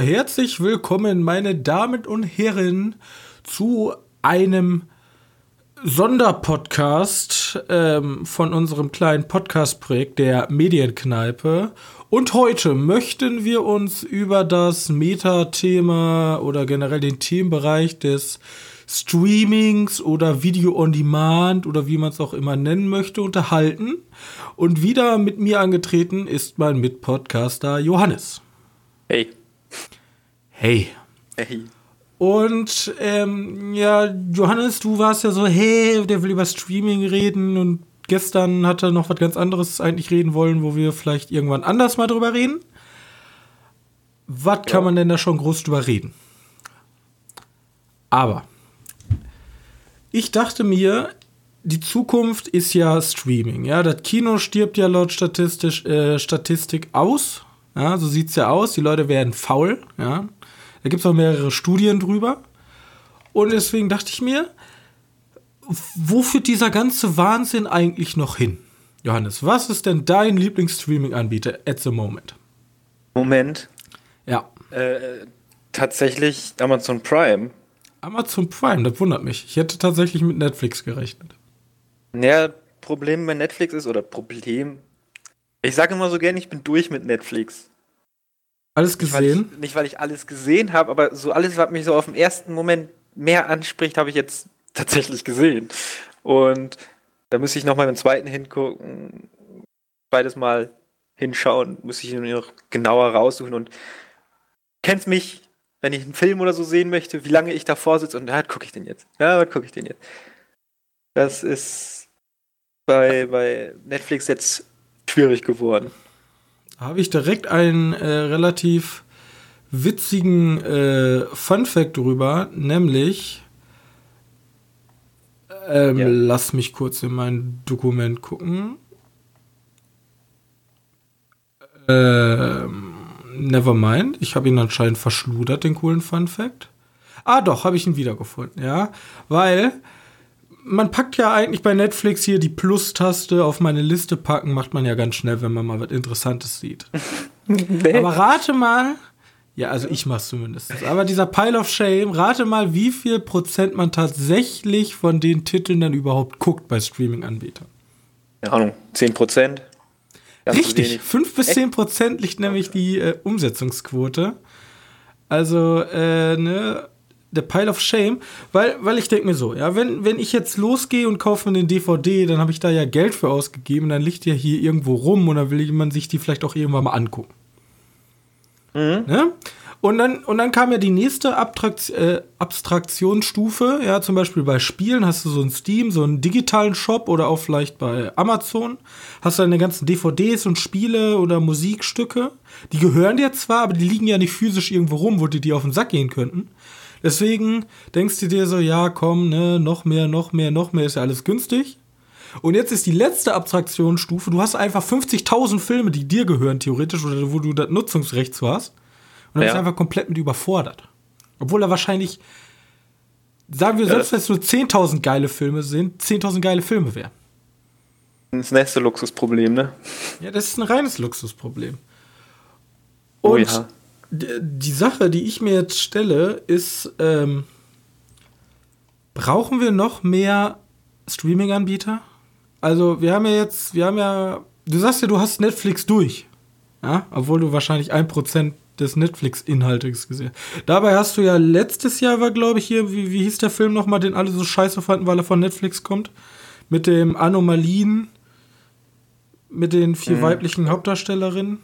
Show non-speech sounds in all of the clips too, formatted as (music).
Herzlich willkommen, meine Damen und Herren, zu einem Sonderpodcast ähm, von unserem kleinen Podcast-Projekt der Medienkneipe. Und heute möchten wir uns über das Meta-Thema oder generell den Themenbereich des Streamings oder Video on Demand oder wie man es auch immer nennen möchte, unterhalten. Und wieder mit mir angetreten ist mein Mitpodcaster Johannes. Hey. Hey. Hey. Und ähm, ja, Johannes, du warst ja so, hey, der will über Streaming reden und gestern hat er noch was ganz anderes eigentlich reden wollen, wo wir vielleicht irgendwann anders mal drüber reden. Was ja. kann man denn da schon groß drüber reden? Aber ich dachte mir, die Zukunft ist ja Streaming. Ja, das Kino stirbt ja laut Statistisch, äh, Statistik aus. Ja, so sieht es ja aus. Die Leute werden faul. Ja. Da gibt es auch mehrere Studien drüber. Und deswegen dachte ich mir, wo führt dieser ganze Wahnsinn eigentlich noch hin? Johannes, was ist denn dein Lieblingsstreaming-Anbieter at the moment? Moment. Ja. Äh, tatsächlich Amazon Prime. Amazon Prime, das wundert mich. Ich hätte tatsächlich mit Netflix gerechnet. Ja, Problem bei Netflix ist, oder Problem, ich sage immer so gerne, ich bin durch mit Netflix. Alles gesehen? Nicht weil ich, nicht, weil ich alles gesehen habe, aber so alles, was mich so auf den ersten Moment mehr anspricht, habe ich jetzt (laughs) tatsächlich gesehen. Und da muss ich nochmal beim zweiten hingucken, beides Mal hinschauen, muss ich ihn noch genauer raussuchen und kennst mich, wenn ich einen Film oder so sehen möchte, wie lange ich davor sitze und ja, was gucke ich denn jetzt? Ja, was gucke ich denn jetzt? Das ist bei, bei Netflix jetzt schwierig geworden. Habe ich direkt einen äh, relativ witzigen äh, Fun Fact drüber, nämlich ähm, ja. lass mich kurz in mein Dokument gucken. Ähm, nevermind, ich habe ihn anscheinend verschludert, den coolen Fun Fact. Ah, doch, habe ich ihn wiedergefunden, ja. Weil man packt ja eigentlich bei Netflix hier die Plus-Taste auf meine Liste packen, macht man ja ganz schnell, wenn man mal was Interessantes sieht. (laughs) nee. Aber rate mal, ja, also ich mach's zumindest. Aber dieser Pile of Shame, rate mal, wie viel Prozent man tatsächlich von den Titeln dann überhaupt guckt bei Streaming-Anbietern. Keine Ahnung, 10 Prozent? Richtig, 5 bis 10 Prozent liegt nämlich die äh, Umsetzungsquote. Also, äh, ne, der Pile of Shame, weil, weil ich denke mir so, ja, wenn, wenn ich jetzt losgehe und kaufe mir den DVD, dann habe ich da ja Geld für ausgegeben, dann liegt ja hier irgendwo rum und dann will man sich die vielleicht auch irgendwann mal angucken. Mhm. Ne? Und dann, und dann kam ja die nächste Abtrakt, äh, Abstraktionsstufe, ja, zum Beispiel bei Spielen hast du so einen Steam, so einen digitalen Shop oder auch vielleicht bei Amazon, hast du deine ganzen DVDs und Spiele oder Musikstücke, die gehören dir zwar, aber die liegen ja nicht physisch irgendwo rum, wo die dir auf den Sack gehen könnten. Deswegen denkst du dir so, ja, komm, ne, noch mehr, noch mehr, noch mehr ist ja alles günstig. Und jetzt ist die letzte Abstraktionsstufe, du hast einfach 50.000 Filme, die dir gehören, theoretisch, oder wo du das Nutzungsrecht zu hast. Und dann ja. bist du einfach komplett mit überfordert. Obwohl er wahrscheinlich, sagen wir, ja, selbst wenn es nur 10.000 geile Filme sind, 10.000 geile Filme wären. Das nächste Luxusproblem, ne? Ja, das ist ein reines Luxusproblem. Oh Und oh ja die Sache, die ich mir jetzt stelle, ist, ähm, brauchen wir noch mehr Streaming-Anbieter? Also, wir haben ja jetzt, wir haben ja, du sagst ja, du hast Netflix durch. Ja, obwohl du wahrscheinlich ein Prozent des Netflix-Inhaltes gesehen hast. Dabei hast du ja letztes Jahr war, glaube ich, hier, wie, wie hieß der Film nochmal, den alle so scheiße fanden, weil er von Netflix kommt? Mit dem Anomalien, mit den vier mhm. weiblichen Hauptdarstellerinnen.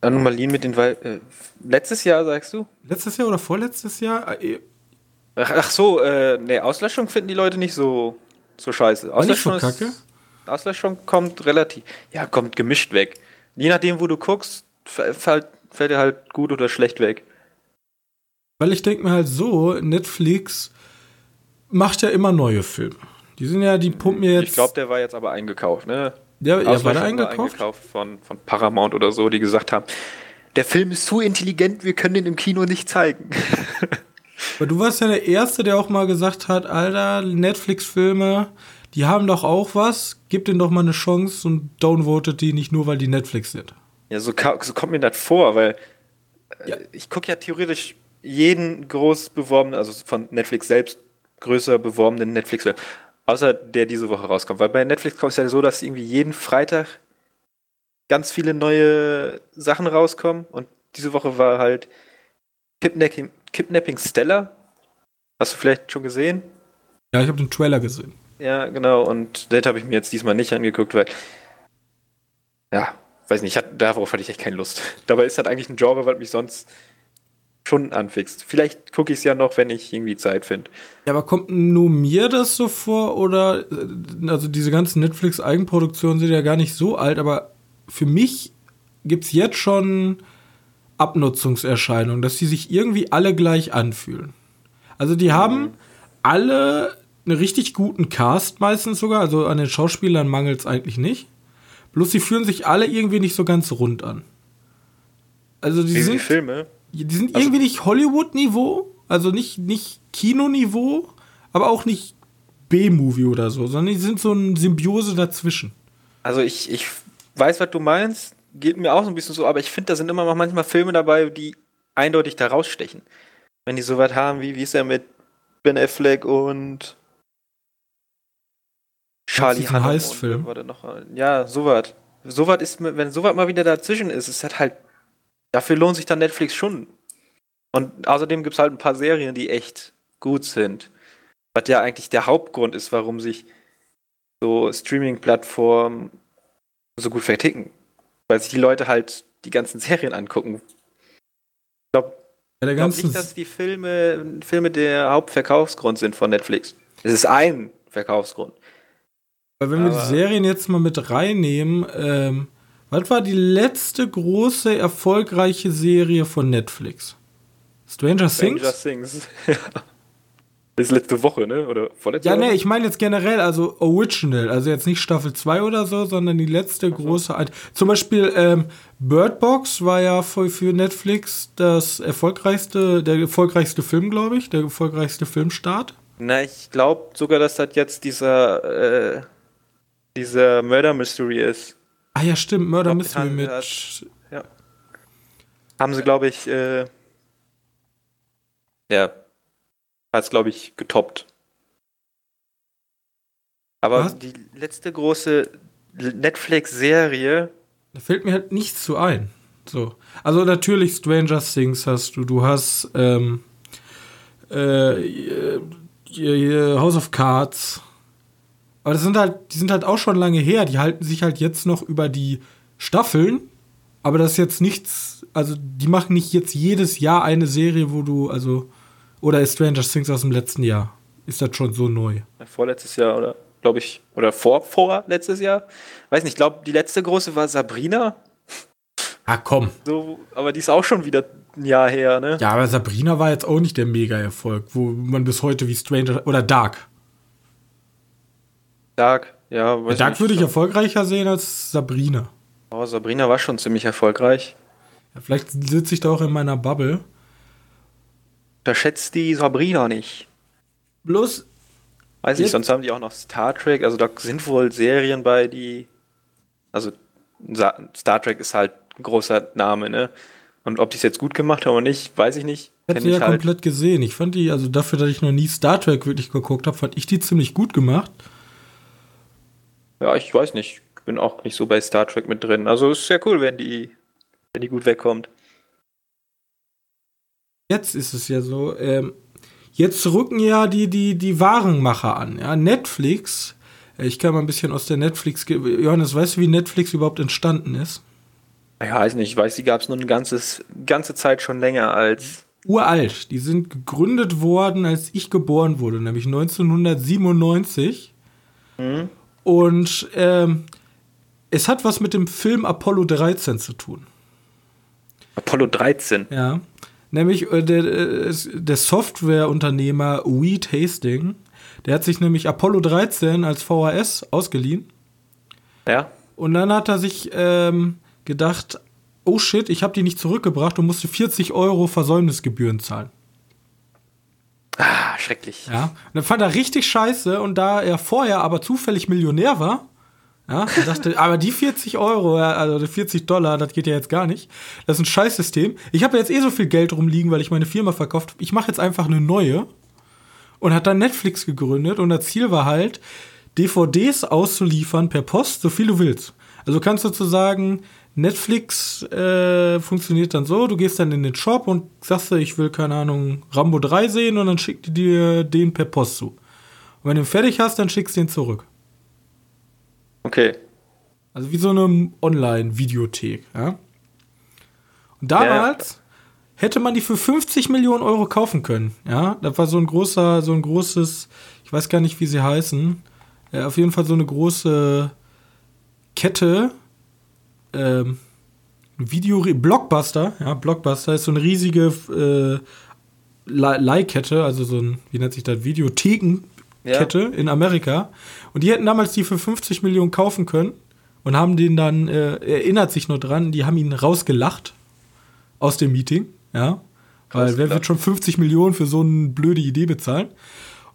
Anomalien mit den Wal äh, letztes Jahr sagst du? Letztes Jahr oder vorletztes Jahr? Ah, eh. Ach, ach so, äh, ne, Auslöschung finden die Leute nicht so so scheiße. Auslöschung ist, Kacke? Auslöschung kommt relativ, ja, kommt gemischt weg. Je nachdem, wo du guckst, fällt, fällt er halt gut oder schlecht weg. Weil ich denke mir halt so, Netflix macht ja immer neue Filme. Die sind ja, die pumpen jetzt. Ich glaube, der war jetzt aber eingekauft, ne? Ja, ja war der eingekauft? Eingekauft von, von Paramount oder so, die gesagt haben, der Film ist zu intelligent, wir können den im Kino nicht zeigen. (laughs) Aber du warst ja der Erste, der auch mal gesagt hat, Alter, Netflix-Filme, die haben doch auch was, gib denen doch mal eine Chance und downvotet die nicht nur, weil die Netflix sind. Ja, so, so kommt mir das vor, weil ja. ich gucke ja theoretisch jeden groß beworbenen, also von Netflix selbst größer beworbenen Netflix-Film, außer der diese Woche rauskommt. Weil bei Netflix kommt es ja so, dass irgendwie jeden Freitag ganz viele neue Sachen rauskommen und diese Woche war halt Kidnapping, Kidnapping Stella. Hast du vielleicht schon gesehen? Ja, ich habe den Trailer gesehen. Ja, genau. Und das habe ich mir jetzt diesmal nicht angeguckt, weil ja, weiß nicht, hat, darauf hatte ich echt keine Lust. (laughs) Dabei ist das eigentlich ein Genre, was mich sonst schon anfixt. Vielleicht gucke ich es ja noch, wenn ich irgendwie Zeit finde. Ja, aber kommt nur mir das so vor oder äh, also diese ganzen Netflix-Eigenproduktionen sind ja gar nicht so alt, aber für mich gibt es jetzt schon Abnutzungserscheinungen, dass die sich irgendwie alle gleich anfühlen. Also die mhm. haben alle einen richtig guten Cast meistens sogar, also an den Schauspielern mangelt es eigentlich nicht. Bloß sie fühlen sich alle irgendwie nicht so ganz rund an. Also die Wie sind Filme. Die sind also, irgendwie nicht Hollywood-Niveau, also nicht, nicht Kinoniveau, aber auch nicht B-Movie oder so, sondern die sind so eine Symbiose dazwischen. Also ich, ich weiß, was du meinst, geht mir auch so ein bisschen so, aber ich finde, da sind immer noch manchmal Filme dabei, die eindeutig da rausstechen. Wenn die so was haben, wie, wie ist er mit Ben Affleck und Charlie Hunnam. Heist-Film. Ja, sowas. Sowas ist, wenn sowas mal wieder dazwischen ist, ist das halt, dafür lohnt sich dann Netflix schon. Und außerdem gibt es halt ein paar Serien, die echt gut sind. Was ja eigentlich der Hauptgrund ist, warum sich so Streaming-Plattformen so gut verticken. Weil sich die Leute halt die ganzen Serien angucken. Ich glaube ja, glaub nicht, dass die Filme, Filme der Hauptverkaufsgrund sind von Netflix. Es ist ein Verkaufsgrund. Weil wenn Aber wir die Serien jetzt mal mit reinnehmen, ähm, was war die letzte große erfolgreiche Serie von Netflix? Stranger, Stranger Things? Things. (laughs) Das ist letzte Woche, ne? Oder vorletzte Ja, ne, ich meine jetzt generell, also Original, also jetzt nicht Staffel 2 oder so, sondern die letzte okay. große. Zum Beispiel ähm, Bird Box war ja für, für Netflix das erfolgreichste, der erfolgreichste Film, glaube ich, der erfolgreichste Filmstart. Na, ich glaube sogar, dass das jetzt dieser äh, dieser Murder Mystery ist. Ah ja, stimmt, Murder Mystery mit. Hat, ja. Haben sie, glaube ich, äh, ja, hat es, glaube ich, getoppt. Aber Was? die letzte große Netflix-Serie. Da fällt mir halt nichts zu ein. So. Also natürlich Stranger Things hast du, du hast ähm, äh, House of Cards, aber das sind halt, die sind halt auch schon lange her. Die halten sich halt jetzt noch über die Staffeln. Aber das ist jetzt nichts, also die machen nicht jetzt jedes Jahr eine Serie, wo du, also, oder ist Stranger Things aus dem letzten Jahr? Ist das schon so neu? Vorletztes Jahr, oder? Glaube ich, oder vor, vor letztes Jahr? Weiß nicht, ich glaube, die letzte große war Sabrina. Ah, komm. So, aber die ist auch schon wieder ein Jahr her, ne? Ja, aber Sabrina war jetzt auch nicht der Mega-Erfolg, wo man bis heute wie Stranger oder Dark. Dark, ja. Weiß Dark würde ich erfolgreicher sehen als Sabrina. Oh, Sabrina war schon ziemlich erfolgreich. Ja, vielleicht sitze ich da auch in meiner Bubble. Unterschätzt die Sabrina nicht. Bloß. Weiß nicht, sonst haben die auch noch Star Trek. Also da sind wohl Serien bei, die. Also Star Trek ist halt ein großer Name, ne? Und ob die es jetzt gut gemacht haben oder nicht, weiß ich nicht. Ich habe sie ja halt. komplett gesehen. Ich fand die, also dafür, dass ich noch nie Star Trek wirklich geguckt habe, fand ich die ziemlich gut gemacht. Ja, ich weiß nicht. Ich bin auch nicht so bei Star Trek mit drin. Also ist sehr cool, wenn die, wenn die gut wegkommt. Jetzt ist es ja so, ähm, jetzt rücken ja die, die, die Warenmacher an. Ja? Netflix, äh, ich kann mal ein bisschen aus der Netflix. Johannes, weißt du, wie Netflix überhaupt entstanden ist? Ja, weiß nicht. Ich weiß, die gab es nur eine ganzes, ganze Zeit schon länger als. Uralt. Die sind gegründet worden, als ich geboren wurde, nämlich 1997. Mhm. Und ähm, es hat was mit dem Film Apollo 13 zu tun. Apollo 13? Ja. Nämlich äh, der, äh, der Softwareunternehmer Weed Hastings, der hat sich nämlich Apollo 13 als VHS ausgeliehen. Ja. Und dann hat er sich ähm, gedacht, oh shit, ich habe die nicht zurückgebracht und musste 40 Euro Versäumnisgebühren zahlen. Ah, schrecklich. Ja. Und dann fand er richtig scheiße und da er vorher aber zufällig Millionär war, Ja, dachte, (laughs) aber die 40 Euro, also 40 Dollar, das geht ja jetzt gar nicht. Das ist ein Scheißsystem. Ich habe jetzt eh so viel Geld rumliegen, weil ich meine Firma verkauft habe. Ich mache jetzt einfach eine neue und hat dann Netflix gegründet und das Ziel war halt, DVDs auszuliefern per Post, so viel du willst. Also kannst sozusagen Netflix äh, funktioniert dann so, du gehst dann in den Shop und sagst, ich will, keine Ahnung, Rambo 3 sehen und dann schickt die dir den per Post zu. Und wenn du ihn fertig hast, dann schickst du ihn zurück. Okay. Also wie so eine Online-Videothek, ja. Und damals ja. hätte man die für 50 Millionen Euro kaufen können, ja. Das war so ein großer, so ein großes, ich weiß gar nicht, wie sie heißen, ja, auf jeden Fall so eine große Kette, ähm, Video, Blockbuster, ja, Blockbuster ist so eine riesige äh, Leihkette, also so ein, wie nennt sich das, Videotheken Kette ja. in Amerika. Und die hätten damals die für 50 Millionen kaufen können und haben den dann, äh, erinnert sich nur dran, die haben ihn rausgelacht aus dem Meeting, ja. Weil wer wird schon 50 Millionen für so eine blöde Idee bezahlen?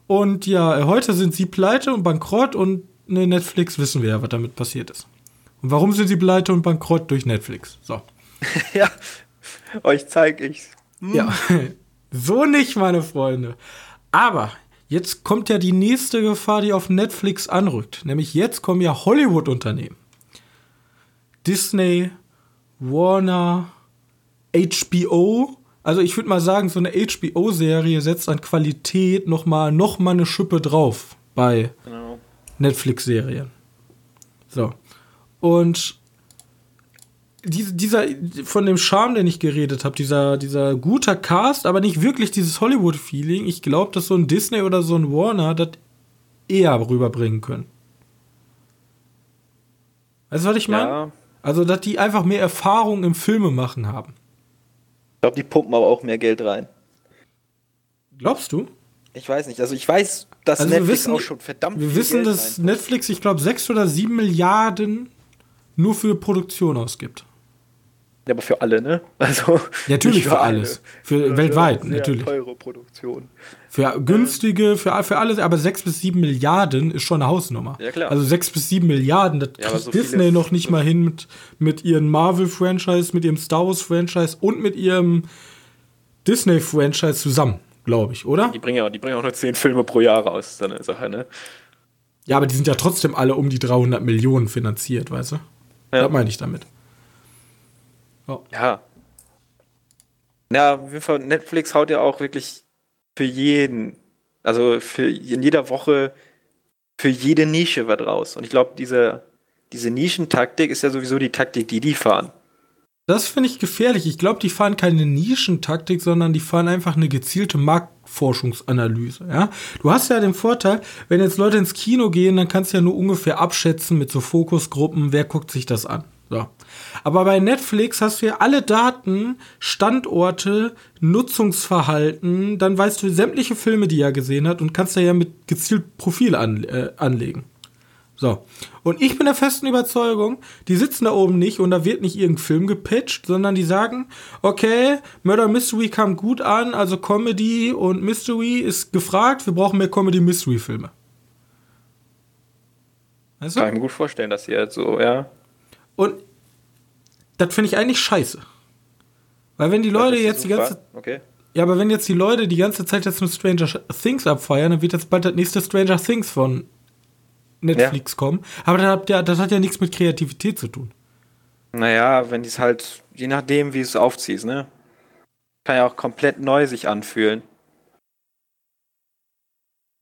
Und ja, heute sind sie pleite und bankrott und ne, Netflix wissen wir ja, was damit passiert ist. Und warum sind sie pleite und bankrott durch Netflix? So. (laughs) ja, euch zeige ich's. Hm. Ja, (laughs) so nicht, meine Freunde. Aber Jetzt kommt ja die nächste Gefahr, die auf Netflix anrückt. Nämlich jetzt kommen ja Hollywood-Unternehmen. Disney, Warner, HBO. Also ich würde mal sagen, so eine HBO-Serie setzt an Qualität noch mal, noch mal eine Schippe drauf bei genau. Netflix-Serien. So. Und dieser, von dem Charme, den ich geredet habe, dieser, dieser guter Cast, aber nicht wirklich dieses Hollywood-Feeling. Ich glaube, dass so ein Disney oder so ein Warner das eher rüberbringen können. Weißt du, was ich meine? Ja. Also, dass die einfach mehr Erfahrung im Filme machen haben. Ich glaube, die pumpen aber auch mehr Geld rein. Glaubst du? Ich weiß nicht. Also, ich weiß, dass also Netflix wissen, auch schon verdammt Wir wissen, Geld dass Netflix, ich glaube, sechs oder sieben Milliarden nur für Produktion ausgibt. Ja, aber für alle, ne? (laughs) Also ja, natürlich für, für alles. Für, für weltweit, natürlich. teure Produktion. Für günstige, für, für alles, aber 6 bis 7 Milliarden ist schon eine Hausnummer. Ja, klar. Also 6 bis 7 Milliarden, das ja, kriegt so Disney noch nicht mal hin mit, mit ihrem Marvel-Franchise, mit ihrem Star Wars-Franchise und mit ihrem Disney-Franchise zusammen, glaube ich, oder? Die bringen, ja, die bringen auch nur 10 Filme pro Jahr raus, ist eine Sache, ne? Ja, aber die sind ja trotzdem alle um die 300 Millionen finanziert, weißt du? Ja. Das meine ich damit. Oh. Ja. Ja, auf jeden Fall, Netflix haut ja auch wirklich für jeden, also für in jeder Woche für jede Nische was raus. Und ich glaube, diese, diese Nischentaktik ist ja sowieso die Taktik, die die fahren. Das finde ich gefährlich. Ich glaube, die fahren keine Nischentaktik, sondern die fahren einfach eine gezielte Marktforschungsanalyse. Ja? Du hast ja den Vorteil, wenn jetzt Leute ins Kino gehen, dann kannst du ja nur ungefähr abschätzen mit so Fokusgruppen, wer guckt sich das an. So. Aber bei Netflix hast du ja alle Daten, Standorte, Nutzungsverhalten, dann weißt du sämtliche Filme, die er gesehen hat und kannst da ja mit gezielt Profil an, äh, anlegen. So. Und ich bin der festen Überzeugung, die sitzen da oben nicht und da wird nicht irgendein Film gepitcht, sondern die sagen, okay, Murder Mystery kam gut an, also Comedy und Mystery ist gefragt, wir brauchen mehr Comedy-Mystery-Filme. Weißt du? Kann ich mir gut vorstellen, dass sie jetzt so, ja. Und das finde ich eigentlich scheiße. Weil wenn die Leute jetzt die ganze okay. Ja, aber wenn jetzt die Leute die ganze Zeit jetzt mit Stranger Things abfeiern, dann wird jetzt bald das nächste Stranger Things von Netflix ja. kommen. Aber das hat, ja, das hat ja nichts mit Kreativität zu tun. Naja, wenn die es halt, je nachdem, wie es aufziehst, ne? Kann ja auch komplett neu sich anfühlen.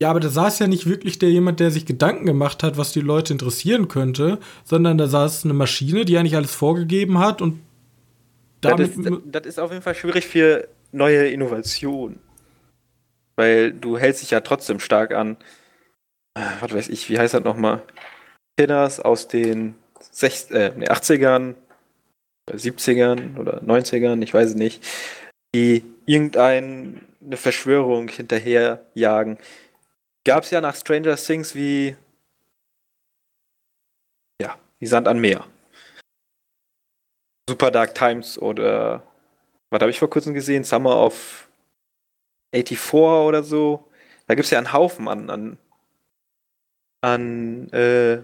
Ja, aber da saß ja nicht wirklich der jemand, der sich Gedanken gemacht hat, was die Leute interessieren könnte, sondern da saß eine Maschine, die eigentlich alles vorgegeben hat und damit. Das ist, das ist auf jeden Fall schwierig für neue Innovationen. Weil du hältst dich ja trotzdem stark an was weiß ich, wie heißt das nochmal? Killers aus den 60, äh, 80ern, 70ern oder 90ern, ich weiß es nicht, die irgendeine Verschwörung hinterherjagen. Gab es ja nach Stranger Things wie ja, wie Sand an Meer. Super Dark Times oder was habe ich vor kurzem gesehen? Summer of 84 oder so. Da gibt es ja einen Haufen an, an an äh,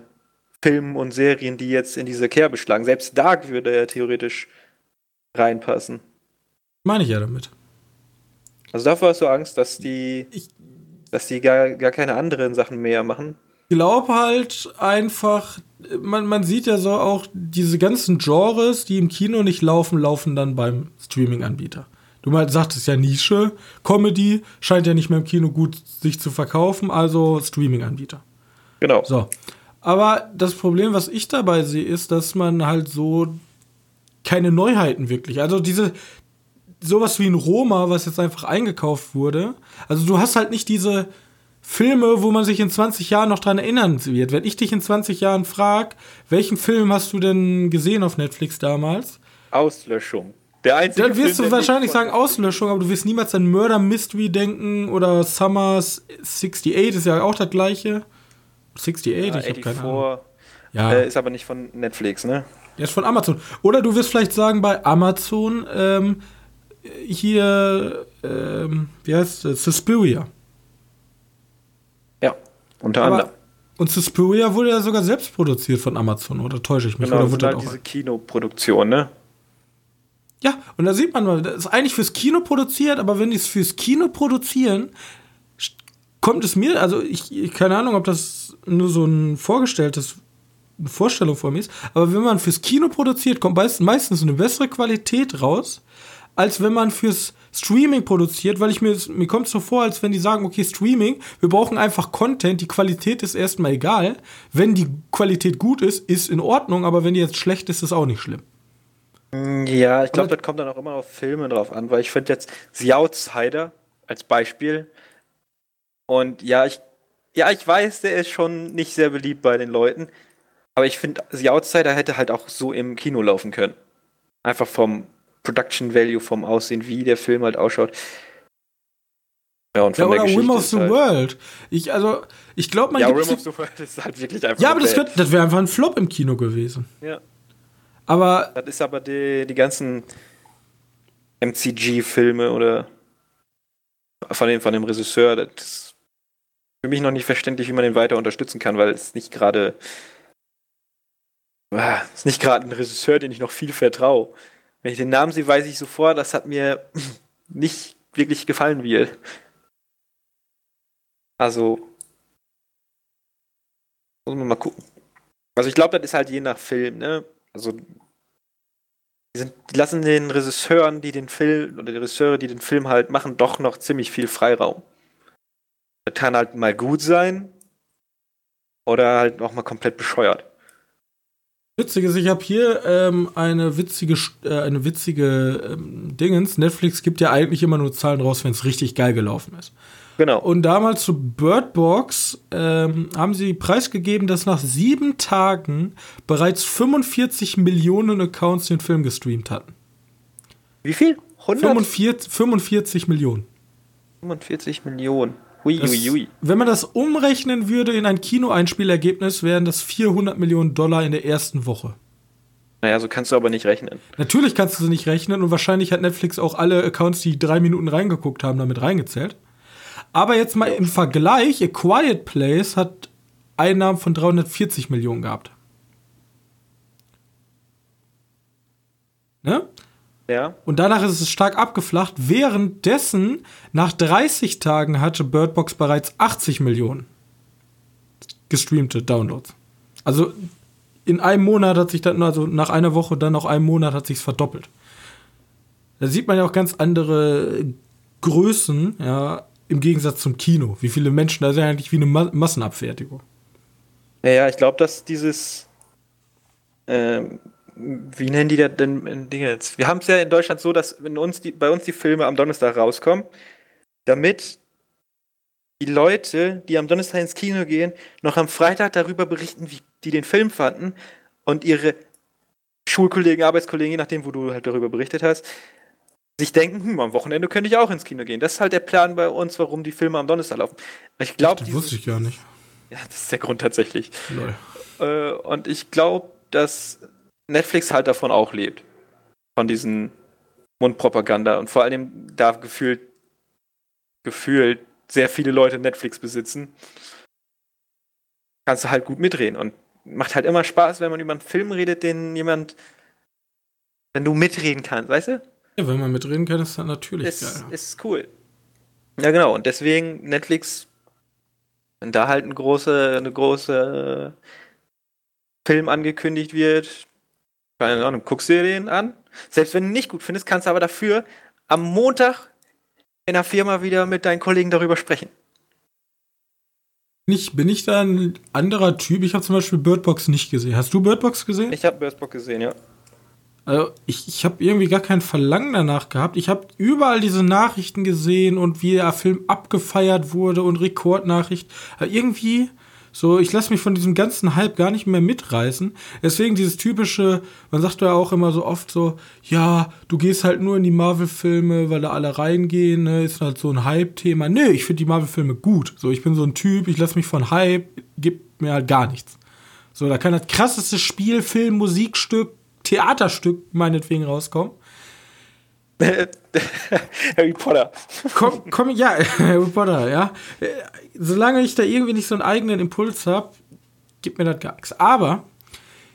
Filmen und Serien, die jetzt in diese Kerbe schlagen. Selbst Dark würde ja theoretisch reinpassen. Meine ich ja damit. Also davor hast du Angst, dass die, ich, dass die gar, gar keine anderen Sachen mehr machen? Ich glaube halt einfach, man, man sieht ja so auch diese ganzen Genres, die im Kino nicht laufen, laufen dann beim Streaming-Anbieter. Du mal sagtest ja Nische, Comedy scheint ja nicht mehr im Kino gut sich zu verkaufen, also Streaming-Anbieter. Genau. So. Aber das Problem, was ich dabei sehe, ist, dass man halt so keine Neuheiten wirklich. Also diese sowas wie ein Roma, was jetzt einfach eingekauft wurde. Also du hast halt nicht diese Filme, wo man sich in 20 Jahren noch dran erinnern wird. Wenn ich dich in 20 Jahren frage, welchen Film hast du denn gesehen auf Netflix damals? Auslöschung. Der einzige Dann wirst Film, du wahrscheinlich sagen Auslöschung, aber du wirst niemals an Murder Mystery denken oder Summers 68 ist ja auch das gleiche. 68, ja, ich habe keine Ahnung. Ja. Äh, ist aber nicht von Netflix, ne? Der ist von Amazon. Oder du wirst vielleicht sagen, bei Amazon ähm, hier, ähm, wie heißt es, Suspiria. Ja, unter aber, anderem. Und Suspiria wurde ja sogar selbst produziert von Amazon, oder täusche ich mich? Genau, oder wurde halt diese Kinoproduktion, ne? Ja, und da sieht man mal, das ist eigentlich fürs Kino produziert, aber wenn die es fürs Kino produzieren, kommt es mir, also ich, ich keine Ahnung, ob das nur so ein vorgestelltes eine Vorstellung von mir ist, aber wenn man fürs Kino produziert, kommt meistens eine bessere Qualität raus, als wenn man fürs Streaming produziert, weil ich mir, mir kommt es so vor, als wenn die sagen, okay, Streaming, wir brauchen einfach Content, die Qualität ist erstmal egal. Wenn die Qualität gut ist, ist in Ordnung, aber wenn die jetzt schlecht ist, ist auch nicht schlimm. Ja, ich glaube, das kommt dann auch immer auf Filme drauf an, weil ich finde jetzt The Outsider als Beispiel und ja, ich ja, ich weiß, der ist schon nicht sehr beliebt bei den Leuten, aber ich finde, The Outsider hätte halt auch so im Kino laufen können. Einfach vom Production Value, vom Aussehen, wie der Film halt ausschaut. Ja, und von ja, oder der Rim of the halt World. Ich, also, ich glaube, man Ja, Rim of the World ist halt wirklich einfach. Ja, aber das, das wäre einfach ein Flop im Kino gewesen. Ja. Aber. Das ist aber die, die ganzen MCG-Filme oder von dem, von dem Regisseur, das für mich noch nicht verständlich, wie man den weiter unterstützen kann, weil es nicht gerade Ah, ist nicht gerade ein Regisseur, den ich noch viel vertraue. Wenn ich den Namen sehe, weiß ich sofort, das hat mir (laughs) nicht wirklich gefallen wird. Also, muss man mal gucken. Also ich glaube, das ist halt je nach Film, ne? Also die, sind, die lassen den Regisseuren, die den Film, oder die Regisseure, die den Film halt machen, doch noch ziemlich viel Freiraum. Kann halt mal gut sein oder halt auch mal komplett bescheuert. Witzig ist, ich habe hier ähm, eine witzige, äh, eine witzige ähm, Dingens. Netflix gibt ja eigentlich immer nur Zahlen raus, wenn es richtig geil gelaufen ist. Genau. Und damals zu Bird Box ähm, haben sie preisgegeben, dass nach sieben Tagen bereits 45 Millionen Accounts den Film gestreamt hatten. Wie viel? 100? 45, 45 Millionen. 45 Millionen. Hui, das, hui, hui. Wenn man das umrechnen würde in ein Kinoeinspielergebnis, wären das 400 Millionen Dollar in der ersten Woche. Naja, so kannst du aber nicht rechnen. Natürlich kannst du sie nicht rechnen und wahrscheinlich hat Netflix auch alle Accounts, die drei Minuten reingeguckt haben, damit reingezählt. Aber jetzt mal im Vergleich, A Quiet Place hat Einnahmen von 340 Millionen gehabt. Ne? Ja. Und danach ist es stark abgeflacht. Währenddessen, nach 30 Tagen hatte Birdbox bereits 80 Millionen gestreamte Downloads. Also in einem Monat hat sich dann, also nach einer Woche, dann noch einem Monat hat sich verdoppelt. Da sieht man ja auch ganz andere Größen, ja, im Gegensatz zum Kino. Wie viele Menschen, da ist ja eigentlich wie eine Ma Massenabfertigung. Ja, ja, ich glaube, dass dieses ähm, wie nennen die das denn Dinge jetzt? Wir haben es ja in Deutschland so, dass wenn uns die, bei uns die Filme am Donnerstag rauskommen, damit die Leute, die am Donnerstag ins Kino gehen, noch am Freitag darüber berichten, wie die den Film fanden und ihre Schulkollegen, Arbeitskollegen, je nachdem, wo du halt darüber berichtet hast, sich denken, hm, am Wochenende könnte ich auch ins Kino gehen. Das ist halt der Plan bei uns, warum die Filme am Donnerstag laufen. Ich glaube, das wusste ich gar nicht. Ja, das ist der Grund tatsächlich. Äh, und ich glaube, dass Netflix halt davon auch lebt. Von diesen Mundpropaganda und vor allem da gefühlt, gefühlt sehr viele Leute Netflix besitzen, kannst du halt gut mitreden. Und macht halt immer Spaß, wenn man über einen Film redet, den jemand, wenn du mitreden kannst, weißt du? Ja, wenn man mitreden kann, ist das natürlich ist, geil. Ist cool. Ja, genau. Und deswegen Netflix, wenn da halt eine große, eine große Film angekündigt wird, keine Ahnung, guckst du dir den an. Selbst wenn du ihn nicht gut findest, kannst du aber dafür am Montag in der Firma wieder mit deinen Kollegen darüber sprechen. Nicht, bin ich da ein anderer Typ? Ich habe zum Beispiel Birdbox nicht gesehen. Hast du Birdbox gesehen? Ich habe Birdbox gesehen, ja. Also ich, ich habe irgendwie gar kein Verlangen danach gehabt. Ich habe überall diese Nachrichten gesehen und wie der Film abgefeiert wurde und Rekordnachricht. Aber irgendwie so, ich lasse mich von diesem ganzen Hype gar nicht mehr mitreißen. Deswegen dieses typische, man sagt ja auch immer so oft so, ja, du gehst halt nur in die Marvel-Filme, weil da alle reingehen, ne? ist halt so ein Hype-Thema. Nö, ich finde die Marvel-Filme gut. So, ich bin so ein Typ, ich lasse mich von Hype, gibt mir halt gar nichts. So, da kann das krasseste Spiel, Film, Musikstück, Theaterstück meinetwegen rauskommen. (laughs) Harry Potter. Komm, komm, ja, (laughs) Harry Potter, ja. Solange ich da irgendwie nicht so einen eigenen Impuls habe, gibt mir das gar nichts. Aber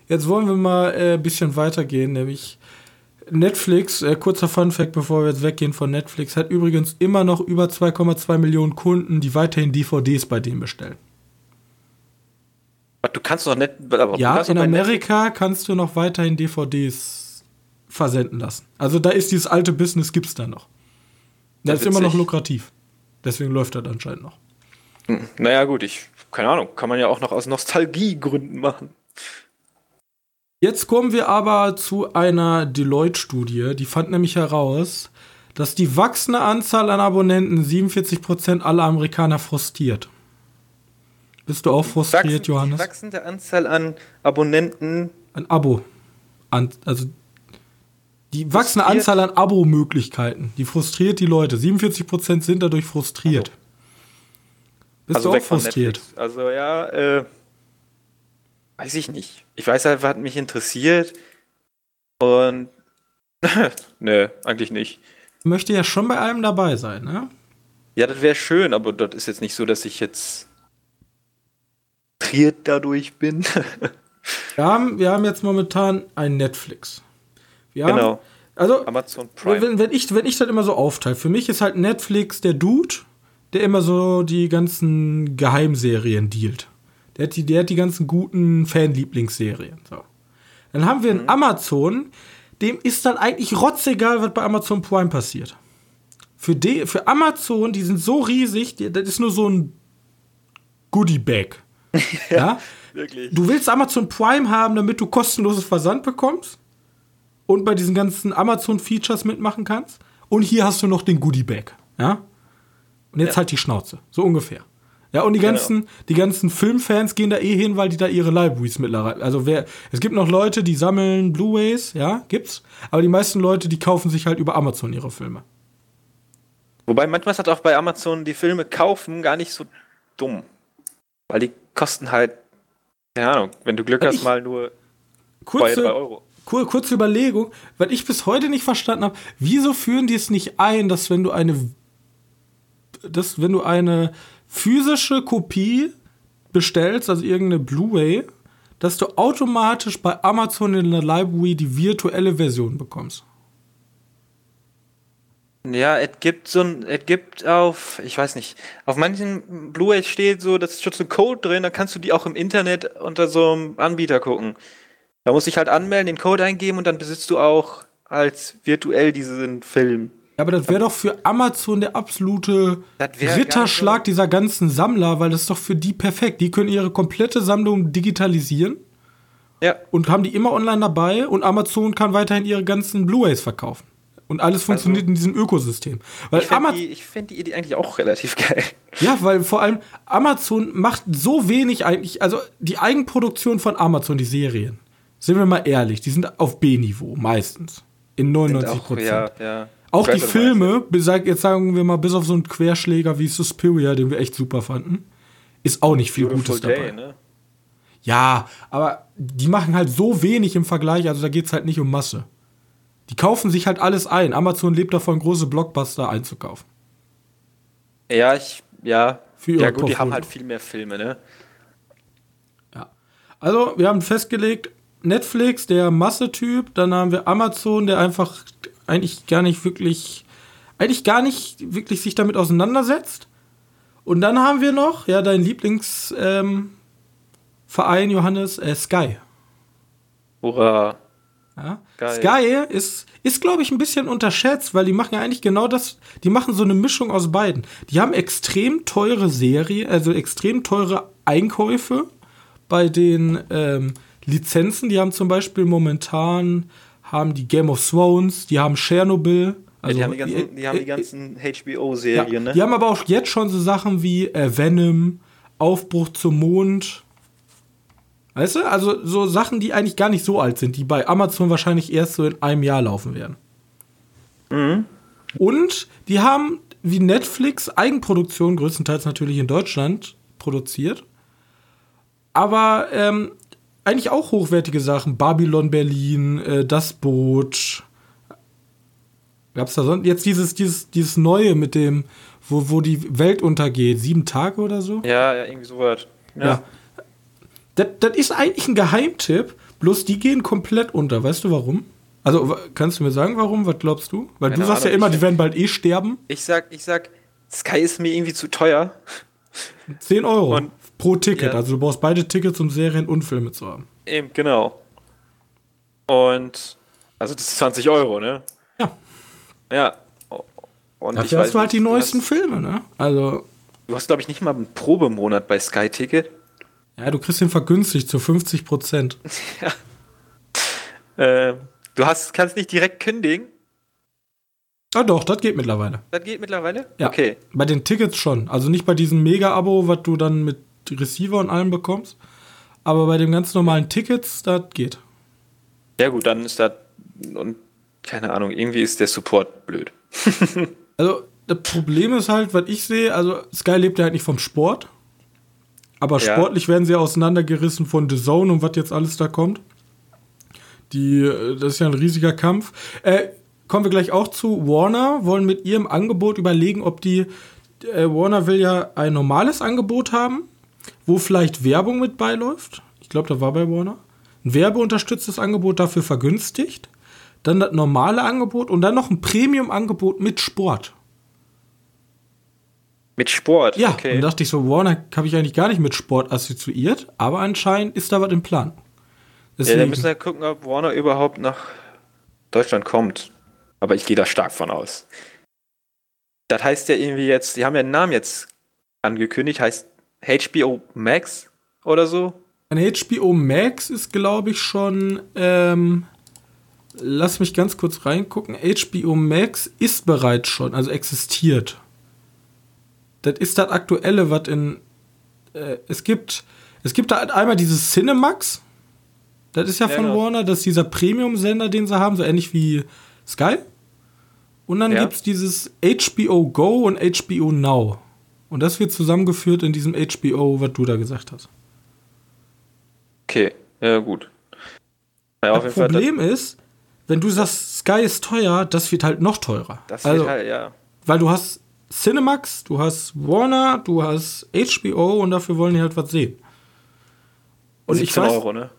jetzt wollen wir mal äh, ein bisschen weitergehen, nämlich Netflix, äh, kurzer Funfact, bevor wir jetzt weggehen von Netflix, hat übrigens immer noch über 2,2 Millionen Kunden, die weiterhin DVDs bei denen bestellen. Du kannst doch nicht. ja, in Amerika kannst du noch weiterhin DVDs versenden lassen. Also da ist dieses alte Business, gibt es da noch. Das, das ist immer noch lukrativ. Deswegen läuft das anscheinend noch. Hm, naja, gut, ich, keine Ahnung, kann man ja auch noch aus Nostalgiegründen machen. Jetzt kommen wir aber zu einer Deloitte-Studie, die fand nämlich heraus, dass die wachsende Anzahl an Abonnenten 47% aller Amerikaner frustriert. Bist du auch frustriert, Wachsen, Johannes? Die wachsende Anzahl an Abonnenten. Ein Abo. An, also die wachsende Anzahl an Abo-Möglichkeiten, die frustriert die Leute. 47% sind dadurch frustriert. Also, Bist also du auch frustriert? Also ja, äh, weiß ich nicht. Ich weiß einfach, hat mich interessiert. Und (laughs) nö, eigentlich nicht. Ich möchte ja schon bei allem dabei sein, ne? Ja, das wäre schön, aber das ist jetzt nicht so, dass ich jetzt frustriert dadurch bin. (laughs) wir, haben, wir haben jetzt momentan ein Netflix. Wir genau. Also, Amazon Prime. Wenn, wenn, ich, wenn ich das immer so aufteile, für mich ist halt Netflix der Dude, der immer so die ganzen Geheimserien dealt. Der hat die, der hat die ganzen guten Fanlieblingsserien. So. Dann haben wir einen mhm. Amazon, dem ist dann eigentlich rotzegal, was bei Amazon Prime passiert. Für, die, für Amazon, die sind so riesig, die, das ist nur so ein Goodie-Bag. ja, (laughs) ja? Wirklich. Du willst Amazon Prime haben, damit du kostenloses Versand bekommst? Und bei diesen ganzen Amazon-Features mitmachen kannst. Und hier hast du noch den Goodie-Bag. Ja? Und jetzt ja. halt die Schnauze. So ungefähr. Ja, und die genau. ganzen, genau. die ganzen Filmfans gehen da eh hin, weil die da ihre Libraries mittlerweile. Also wer, es gibt noch Leute, die sammeln Blu-Rays, ja, gibt's. Aber die meisten Leute, die kaufen sich halt über Amazon ihre Filme. Wobei manchmal hat auch bei Amazon die Filme kaufen gar nicht so dumm. Weil die kosten halt, keine Ahnung, wenn du Glück hast, mal nur kurze, 2, 3 Euro kur kurze Überlegung, weil ich bis heute nicht verstanden habe, wieso führen die es nicht ein, dass wenn du eine, dass wenn du eine physische Kopie bestellst, also irgendeine Blu-ray, dass du automatisch bei Amazon in der Library die virtuelle Version bekommst. Ja, es gibt so ein, es gibt auf, ich weiß nicht, auf manchen Blu-rays steht so, das ist schon so ein Code drin, da kannst du die auch im Internet unter so einem Anbieter gucken. Da musst du dich halt anmelden, den Code eingeben und dann besitzt du auch als virtuell diesen Film. Ja, aber das wäre doch für Amazon der absolute Ritterschlag so. dieser ganzen Sammler, weil das ist doch für die perfekt. Die können ihre komplette Sammlung digitalisieren. Ja. Und haben die immer online dabei und Amazon kann weiterhin ihre ganzen Blu-rays verkaufen. Und alles also funktioniert also, in diesem Ökosystem. Weil ich finde die, find die Idee eigentlich auch relativ (laughs) geil. Ja, weil vor allem Amazon macht so wenig eigentlich, also die Eigenproduktion von Amazon, die Serien, sind wir mal ehrlich, die sind auf B-Niveau meistens. In 99 Prozent. Ja, ja. Auch die Filme, jetzt sagen wir mal, bis auf so einen Querschläger wie Suspiria, den wir echt super fanden, ist auch nicht viel Beautiful Gutes dabei. Day, ne? Ja, aber die machen halt so wenig im Vergleich, also da geht es halt nicht um Masse. Die kaufen sich halt alles ein. Amazon lebt davon, große Blockbuster einzukaufen. Ja, ich, ja. Für ja, gut, Portfolio. die haben halt viel mehr Filme, ne? Also, wir haben festgelegt, Netflix, der Massetyp, dann haben wir Amazon, der einfach eigentlich gar nicht wirklich, eigentlich gar nicht wirklich sich damit auseinandersetzt. Und dann haben wir noch, ja, dein Lieblingsverein, ähm, Johannes, äh, Sky. Hurra. Ja. Sky ist, ist glaube ich, ein bisschen unterschätzt, weil die machen ja eigentlich genau das. Die machen so eine Mischung aus beiden. Die haben extrem teure Serie, also extrem teure Einkäufe bei den ähm, Lizenzen. Die haben zum Beispiel momentan haben die Game of Thrones, die haben Chernobyl. Also ja, die, haben die, ganzen, die, haben die ganzen HBO-Serien, ja, ne? Die haben aber auch jetzt schon so Sachen wie äh, Venom, Aufbruch zum Mond. Weißt du? Also so Sachen, die eigentlich gar nicht so alt sind, die bei Amazon wahrscheinlich erst so in einem Jahr laufen werden. Mhm. Und die haben wie Netflix Eigenproduktion, größtenteils natürlich in Deutschland, produziert. Aber ähm, eigentlich auch hochwertige Sachen. Babylon Berlin, äh, Das Boot. Gab's da sonst jetzt dieses, dieses, dieses Neue mit dem, wo, wo die Welt untergeht? Sieben Tage oder so? Ja, ja irgendwie so was. Ja. ja. Das, das ist eigentlich ein Geheimtipp, bloß die gehen komplett unter. Weißt du warum? Also, kannst du mir sagen, warum? Was glaubst du? Weil Keine du sagst Ahnung, ja immer, die werden bald eh sterben. Ich sag, ich sag, Sky ist mir irgendwie zu teuer. 10 Euro. Und Pro Ticket. Ja. Also du brauchst beide Tickets, um Serien und Filme zu haben. Eben, genau. Und also das ist 20 Euro, ne? Ja. Ja. Und Dafür hast du halt die neuesten hast, Filme, ne? Also. Du hast, glaube ich, nicht mal einen Probemonat bei Sky Ticket. Ja, du kriegst den vergünstigt zu 50 Prozent. (laughs) ja. Äh, du hast, kannst nicht direkt kündigen. Ah doch, das geht mittlerweile. Das geht mittlerweile? Ja. Okay. Bei den Tickets schon. Also nicht bei diesem Mega-Abo, was du dann mit Receiver und allem bekommst. Aber bei den ganz normalen Tickets, das geht. Ja, gut, dann ist das. Und keine Ahnung, irgendwie ist der Support blöd. (laughs) also, das Problem ist halt, was ich sehe, also Sky lebt ja halt nicht vom Sport. Aber ja. sportlich werden sie auseinandergerissen von The Zone und was jetzt alles da kommt. Die, das ist ja ein riesiger Kampf. Äh, kommen wir gleich auch zu. Warner wollen mit ihrem Angebot überlegen, ob die. Äh, Warner will ja ein normales Angebot haben wo vielleicht Werbung mit beiläuft. Ich glaube, da war bei Warner. Ein werbeunterstütztes Angebot dafür vergünstigt. Dann das normale Angebot und dann noch ein Premium-Angebot mit Sport. Mit Sport? Ja, okay. dann dachte ich so, Warner habe ich eigentlich gar nicht mit Sport assoziiert, aber anscheinend ist da was im Plan. Deswegen. Ja, dann müssen wir gucken, ob Warner überhaupt nach Deutschland kommt. Aber ich gehe da stark von aus. Das heißt ja irgendwie jetzt, die haben ja einen Namen jetzt angekündigt, heißt HBO Max oder so? Ein HBO Max ist, glaube ich, schon. Ähm, lass mich ganz kurz reingucken. HBO Max ist bereits schon, also existiert. Das ist das aktuelle, was in. Äh, es gibt. Es gibt da einmal dieses Cinemax. Das ist ja, ja von genau. Warner. Das ist dieser Premium-Sender, den sie haben, so ähnlich wie Sky. Und dann ja. gibt es dieses HBO Go und HBO Now. Und das wird zusammengeführt in diesem HBO, was du da gesagt hast. Okay, ja gut. Ja, das Problem Fall, ist, wenn du sagst, Sky ist teuer, das wird halt noch teurer. Das also, wird halt, ja. Weil du hast Cinemax, du hast Warner, du hast HBO und dafür wollen die halt was sehen. Und 17 ich weiß, Euro, ne?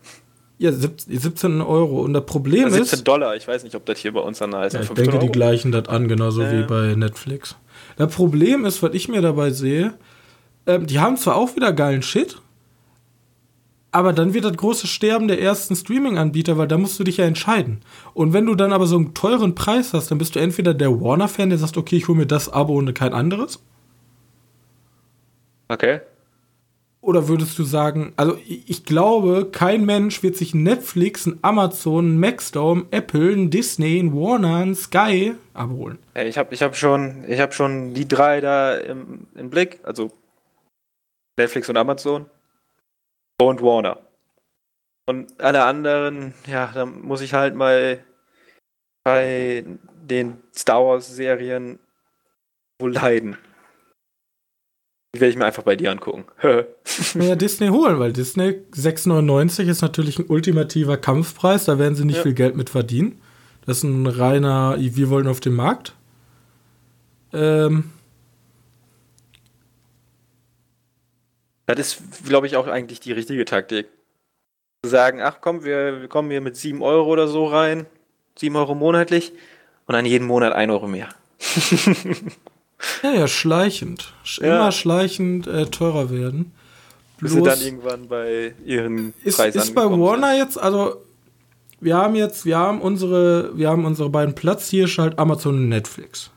Ja, 17 Euro. Und das Problem 17 ist. 17 Dollar, ich weiß nicht, ob das hier bei uns dann heißt. Ja, ich denke, Euro? die gleichen das an, genauso äh. wie bei Netflix. Das Problem ist, was ich mir dabei sehe, ähm, die haben zwar auch wieder geilen Shit, aber dann wird das große Sterben der ersten Streaming-Anbieter, weil da musst du dich ja entscheiden. Und wenn du dann aber so einen teuren Preis hast, dann bist du entweder der Warner-Fan, der sagt, okay, ich hole mir das Abo und kein anderes. Okay. Oder würdest du sagen, also ich glaube, kein Mensch wird sich Netflix, ein Amazon, ein Maxdome, Apple, ein Disney, ein Warner, ein Sky abholen. Ich habe ich hab schon, hab schon die drei da im, im Blick, also Netflix und Amazon und Warner. Und alle anderen, ja, da muss ich halt mal bei den Star Wars-Serien wohl leiden. Die werde ich mir einfach bei dir angucken. (laughs) ja, Disney holen, weil Disney 6,99 ist natürlich ein ultimativer Kampfpreis, da werden sie nicht ja. viel Geld mit verdienen. Das ist ein reiner, wir wollen auf den Markt. Ähm. Das ist, glaube ich, auch eigentlich die richtige Taktik. sagen, ach komm, wir, wir kommen hier mit 7 Euro oder so rein, 7 Euro monatlich und dann jeden Monat 1 Euro mehr. (laughs) ja, ja, schleichend. Immer ja. schleichend äh, teurer werden. Bis sie dann irgendwann bei ihren ist, Preisen Ist bei Warner sind. jetzt, also wir haben jetzt, wir haben unsere, wir haben unsere beiden Platzhirsche halt Amazon und Netflix.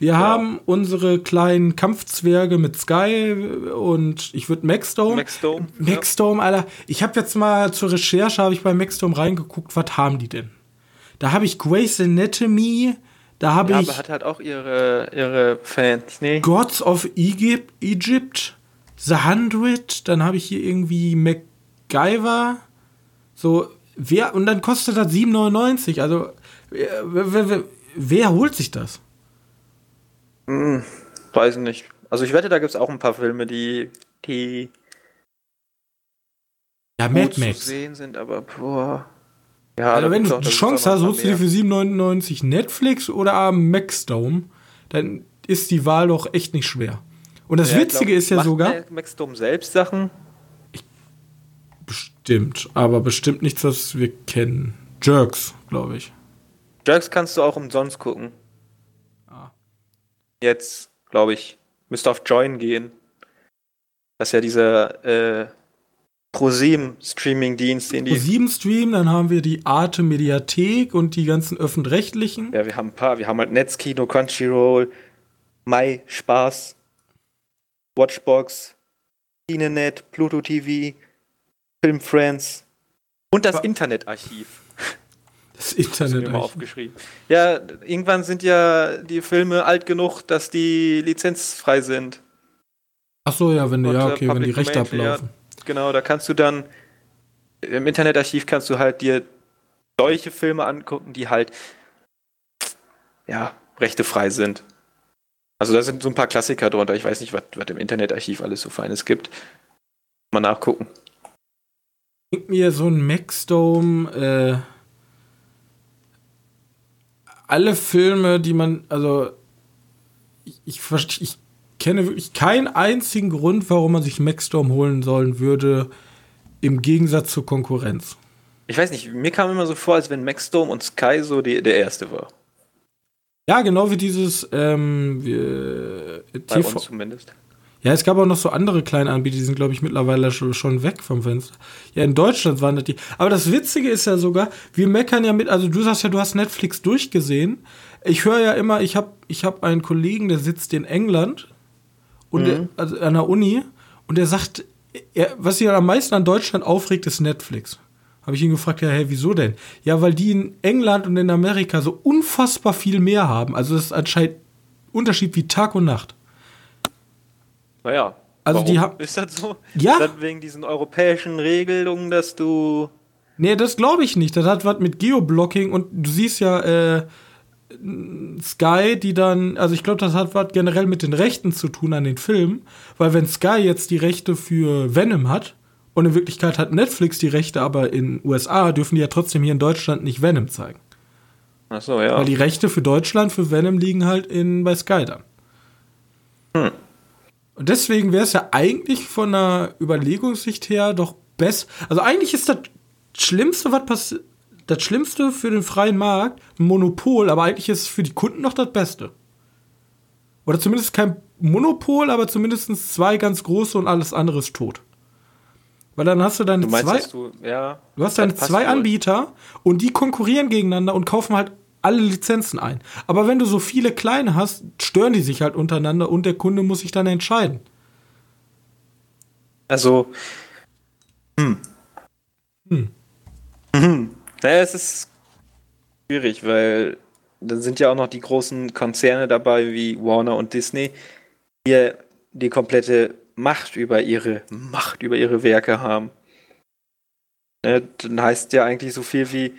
Wir ja. haben unsere kleinen Kampfzwerge mit Sky und ich würde Maxdome. Maxdome. Maxdome, ja. Alter. Ich habe jetzt mal zur Recherche habe ich bei Maxdome reingeguckt, was haben die denn? Da habe ich Grey's Anatomy, da habe ja, ich. aber hat halt auch ihre, ihre Fans, nee. Gods of Egypt, Egypt, The Hundred, dann habe ich hier irgendwie MacGyver. So, wer, und dann kostet das 7,99. Also, wer, wer, wer, holt sich das? Hm, weiß nicht. Also, ich wette, da gibt es auch ein paar Filme, die, die ja, Mad Max. zu sehen sind, aber boah. Ja, also wenn du die Chance hast, holst du dir für 7,99 Netflix oder Maxdome, dann ist die Wahl doch echt nicht schwer. Und das ja, Witzige glaub, ist ja sogar. Maxdome selbst Sachen? Bestimmt, aber bestimmt nichts, was wir kennen. Jerks, glaube ich. Jerks kannst du auch umsonst gucken. Ah. Jetzt, glaube ich, müsste auf Join gehen. Das ist ja dieser äh, ProSieben-Streaming-Dienst, den die. ProSieben-Stream, dann haben wir die Arte Mediathek und die ganzen öffentlich-rechtlichen. Ja, wir haben ein paar. Wir haben halt Netzkino, Crunchyroll, Mai, Spaß, Watchbox, Cinenet, Pluto TV, Film Friends und das Internetarchiv. Das Internetarchiv. Das aufgeschrieben. Ja, irgendwann sind ja die Filme alt genug, dass die lizenzfrei sind. Ach so, ja, wenn, ja, okay, wenn die Rechte ablaufen. Ja, Genau, da kannst du dann im Internetarchiv kannst du halt dir solche Filme angucken, die halt ja, rechtefrei sind. Also da sind so ein paar Klassiker drunter. Ich weiß nicht, was, was im Internetarchiv alles so Feines gibt. Mal nachgucken. Bringt mir so ein Maxdome äh, alle Filme, die man, also ich, ich, ich kenne wirklich keinen einzigen Grund, warum man sich Maxstorm holen sollen würde, im Gegensatz zur Konkurrenz. Ich weiß nicht, mir kam immer so vor, als wenn Maxstorm und Sky so die, der erste war. Ja, genau wie dieses ähm, wie, äh, Bei TV. uns zumindest. Ja, es gab auch noch so andere kleine Anbieter, die sind, glaube ich, mittlerweile schon weg vom Fenster. Ja, in Deutschland waren das die. Aber das Witzige ist ja sogar, wir meckern ja mit, also du sagst ja, du hast Netflix durchgesehen. Ich höre ja immer, ich habe ich hab einen Kollegen, der sitzt in England und mhm. der, also an der Uni und er sagt, er, was ihn am meisten an Deutschland aufregt, ist Netflix. Habe ich ihn gefragt, ja, hey, wieso denn? Ja, weil die in England und in Amerika so unfassbar viel mehr haben. Also das ist anscheinend Unterschied wie Tag und Nacht. Naja. Also die haben. Ist das so? Ja. Ist das wegen diesen europäischen Regelungen, dass du. Nee, das glaube ich nicht. Das hat was mit Geoblocking und du siehst ja, äh, Sky, die dann, also ich glaube, das hat was generell mit den Rechten zu tun an den Filmen, weil wenn Sky jetzt die Rechte für Venom hat und in Wirklichkeit hat Netflix die Rechte, aber in USA dürfen die ja trotzdem hier in Deutschland nicht Venom zeigen. Ach so, ja. Weil die Rechte für Deutschland für Venom liegen halt in, bei Sky dann. Hm. Und deswegen wäre es ja eigentlich von der Überlegungssicht her doch besser. Also eigentlich ist das Schlimmste, was passiert das Schlimmste für den freien Markt, ein Monopol, aber eigentlich ist es für die Kunden noch das Beste. Oder zumindest kein Monopol, aber zumindest zwei ganz große und alles andere ist tot. Weil dann hast du deine du meinst, zwei. Du, ja, du hast deine zwei Anbieter und die konkurrieren gegeneinander und kaufen halt alle Lizenzen ein. Aber wenn du so viele kleine hast, stören die sich halt untereinander und der Kunde muss sich dann entscheiden. Also. Hm. Hm. Naja, es ist schwierig, weil da sind ja auch noch die großen Konzerne dabei wie Warner und Disney, die die komplette Macht über ihre Macht über ihre Werke haben. Ne, dann heißt ja eigentlich so viel wie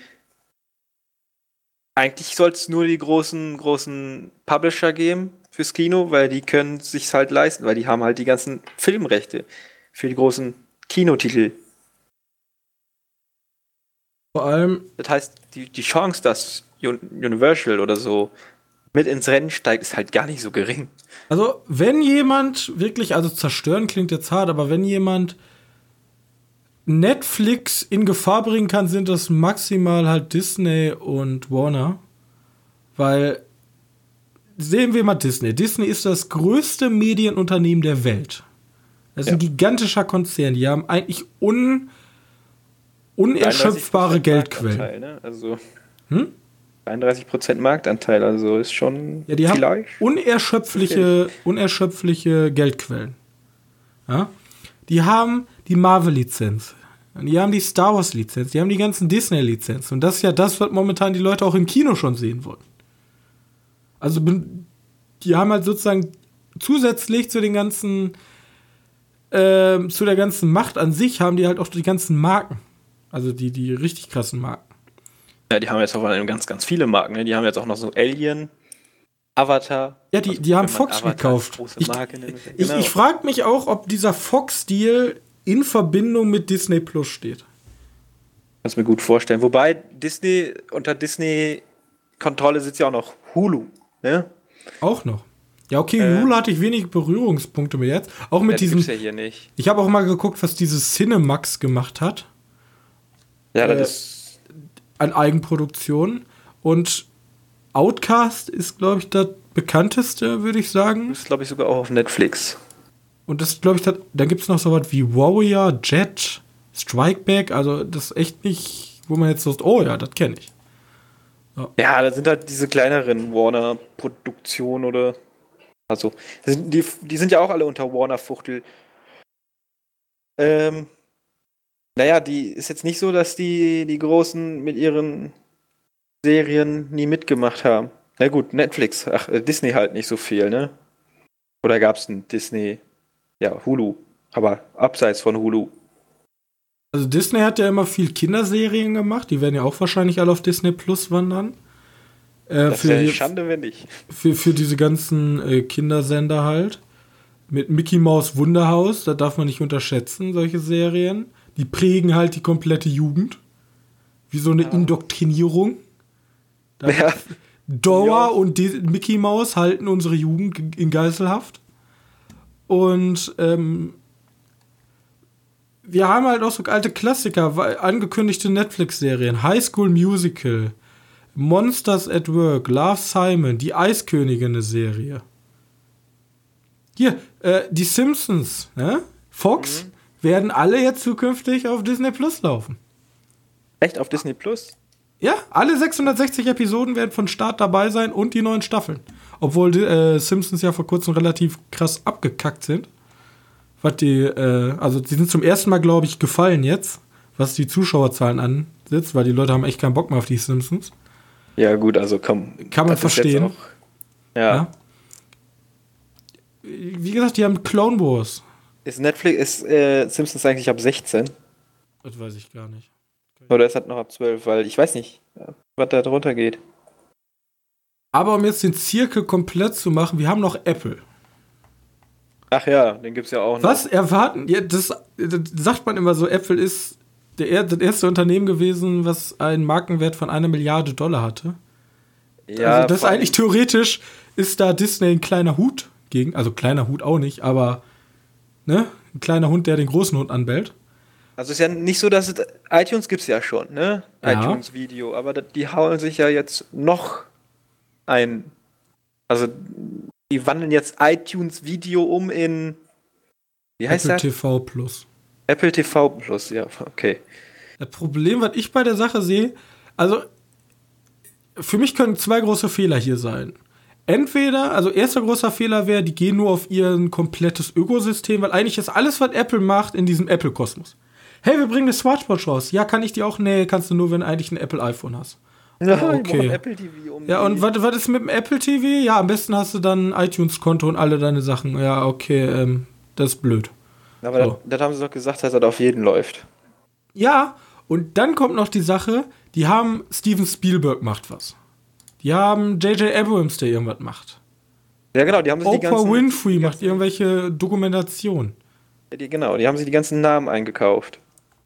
eigentlich soll es nur die großen großen Publisher geben fürs Kino, weil die können sich halt leisten, weil die haben halt die ganzen Filmrechte für die großen Kinotitel vor allem. Das heißt, die, die Chance, dass Universal oder so mit ins Rennen steigt, ist halt gar nicht so gering. Also, wenn jemand wirklich, also zerstören klingt jetzt hart, aber wenn jemand Netflix in Gefahr bringen kann, sind das maximal halt Disney und Warner. Weil, sehen wir mal Disney. Disney ist das größte Medienunternehmen der Welt. Das ist ja. ein gigantischer Konzern. Die haben eigentlich un, unerschöpfbare Geldquellen. Ne? Also hm? 33% Marktanteil, also ist schon ja, die haben unerschöpfliche, unerschöpfliche Geldquellen. Ja? Die haben die Marvel-Lizenz. Die haben die Star Wars-Lizenz. Die haben die ganzen Disney-Lizenz. Und das ist ja das, was momentan die Leute auch im Kino schon sehen wollen. Also, die haben halt sozusagen zusätzlich zu den ganzen, äh, zu der ganzen Macht an sich, haben die halt auch die ganzen Marken. Also die, die richtig krassen Marken. Ja, die haben jetzt auch ganz, ganz viele Marken. Ne? Die haben jetzt auch noch so Alien, Avatar. Ja, die, also, die haben Fox Avatar gekauft. Ich, ich, genau. ich frage mich auch, ob dieser Fox-Deal in Verbindung mit Disney Plus steht. Kannst mir gut vorstellen. Wobei Disney unter Disney-Kontrolle sitzt ja auch noch Hulu. Ne? Auch noch. Ja, okay, äh, Hulu hatte ich wenig Berührungspunkte mit jetzt. Auch mit diesem. Ja hier nicht. Ich habe auch mal geguckt, was dieses Cinemax gemacht hat. Ja, das äh, ist an Eigenproduktionen. Und Outcast ist, glaube ich, das bekannteste, würde ich sagen. Das ist, glaube ich, sogar auch auf Netflix. Und das, glaube ich, das, da gibt es noch so was wie Warrior, Jet, Strikeback. Also, das ist echt nicht, wo man jetzt so, oh ja, das kenne ich. Ja. ja, da sind halt diese kleineren Warner-Produktionen oder. Also, die, die sind ja auch alle unter Warner-Fuchtel. Ähm, naja, die ist jetzt nicht so, dass die, die Großen mit ihren Serien nie mitgemacht haben. Na gut, Netflix, ach, äh, Disney halt nicht so viel, ne? Oder gab es ein Disney, ja, Hulu, aber abseits von Hulu. Also Disney hat ja immer viel Kinderserien gemacht, die werden ja auch wahrscheinlich alle auf Disney Plus wandern. Äh, das wäre eine Schande, wenn nicht. Für, für diese ganzen äh, Kindersender halt. Mit Mickey Mouse Wunderhaus, da darf man nicht unterschätzen, solche Serien die prägen halt die komplette Jugend. Wie so eine ja. Indoktrinierung. Ja. Dora ja. und die Mickey Mouse halten unsere Jugend in Geiselhaft. Und ähm, wir haben halt auch so alte Klassiker, angekündigte Netflix-Serien, High School Musical, Monsters at Work, Love Simon, die Eiskönigin eine Serie. Hier, äh, die Simpsons, ne? Fox, mhm werden alle jetzt zukünftig auf Disney Plus laufen. Echt auf Disney Plus? Ja, alle 660 Episoden werden von Start dabei sein und die neuen Staffeln. Obwohl die äh, Simpsons ja vor kurzem relativ krass abgekackt sind. Was die, äh, also die sind zum ersten Mal, glaube ich, gefallen jetzt, was die Zuschauerzahlen ansitzt, weil die Leute haben echt keinen Bock mehr auf die Simpsons. Ja, gut, also komm. Kann man verstehen. Auch, ja. ja. Wie gesagt, die haben Clone Wars. Ist Netflix, ist äh, Simpsons eigentlich ab 16? Das weiß ich gar nicht. Oder ist das noch ab 12? Weil ich weiß nicht, was da drunter geht. Aber um jetzt den Zirkel komplett zu machen, wir haben noch Apple. Ach ja, den gibt es ja auch noch. Was erwarten? Ja, das, das, sagt man immer so, Apple ist der, das erste Unternehmen gewesen, was einen Markenwert von einer Milliarde Dollar hatte. Ja, also das eigentlich theoretisch ist da Disney ein kleiner Hut gegen, also kleiner Hut auch nicht, aber ne? Ein kleiner Hund, der den großen Hund anbellt. Also ist ja nicht so, dass es, iTunes gibt es ja schon, ne? Ja. iTunes Video, aber die hauen sich ja jetzt noch ein. Also die wandeln jetzt iTunes Video um in wie heißt Apple das? TV Plus. Apple TV Plus, ja, okay. Das Problem, was ich bei der Sache sehe, also für mich können zwei große Fehler hier sein entweder, also erster großer Fehler wäre, die gehen nur auf ihr komplettes Ökosystem, weil eigentlich ist alles, was Apple macht, in diesem Apple-Kosmos. Hey, wir bringen eine Smartwatch raus. Ja, kann ich die auch? Nee, kannst du nur, wenn du eigentlich ein Apple iPhone hast. (laughs) Ja, okay. Apple TV um ja, und was, was ist mit dem Apple TV? Ja, am besten hast du dann ein iTunes-Konto und alle deine Sachen. Ja, okay, ähm, das ist blöd. Aber so. das, das, haben sie doch gesagt, dass das auf jeden läuft. Ja, und dann kommt noch die Sache, die haben Steven Spielberg macht was. Die haben J.J. Abrams, der irgendwas macht. Ja, genau, die haben sich Oprah die ganzen, Winfrey macht irgendwelche Dokumentation. Ja, die, genau, die haben sich die ganzen Namen eingekauft.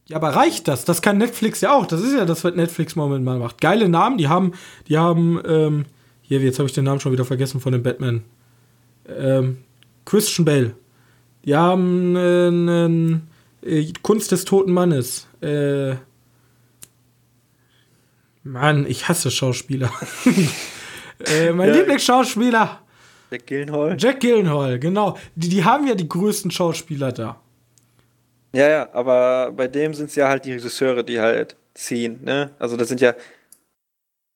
Ja, aber reicht das? Das kann Netflix ja auch. Das ist ja das, was Netflix momentan macht. Geile Namen, die haben, die haben, ähm, hier, jetzt habe ich den Namen schon wieder vergessen von dem Batman. Ähm, Christian Bale. Die haben einen äh, Kunst des toten Mannes. Äh, Mann, ich hasse Schauspieler. (laughs) äh, mein ja. Lieblingsschauspieler. Jack Gillenhall. Jack Gillenhall, genau. Die, die haben ja die größten Schauspieler da. Ja, ja, aber bei dem sind es ja halt die Regisseure, die halt ziehen, ne? Also das sind ja.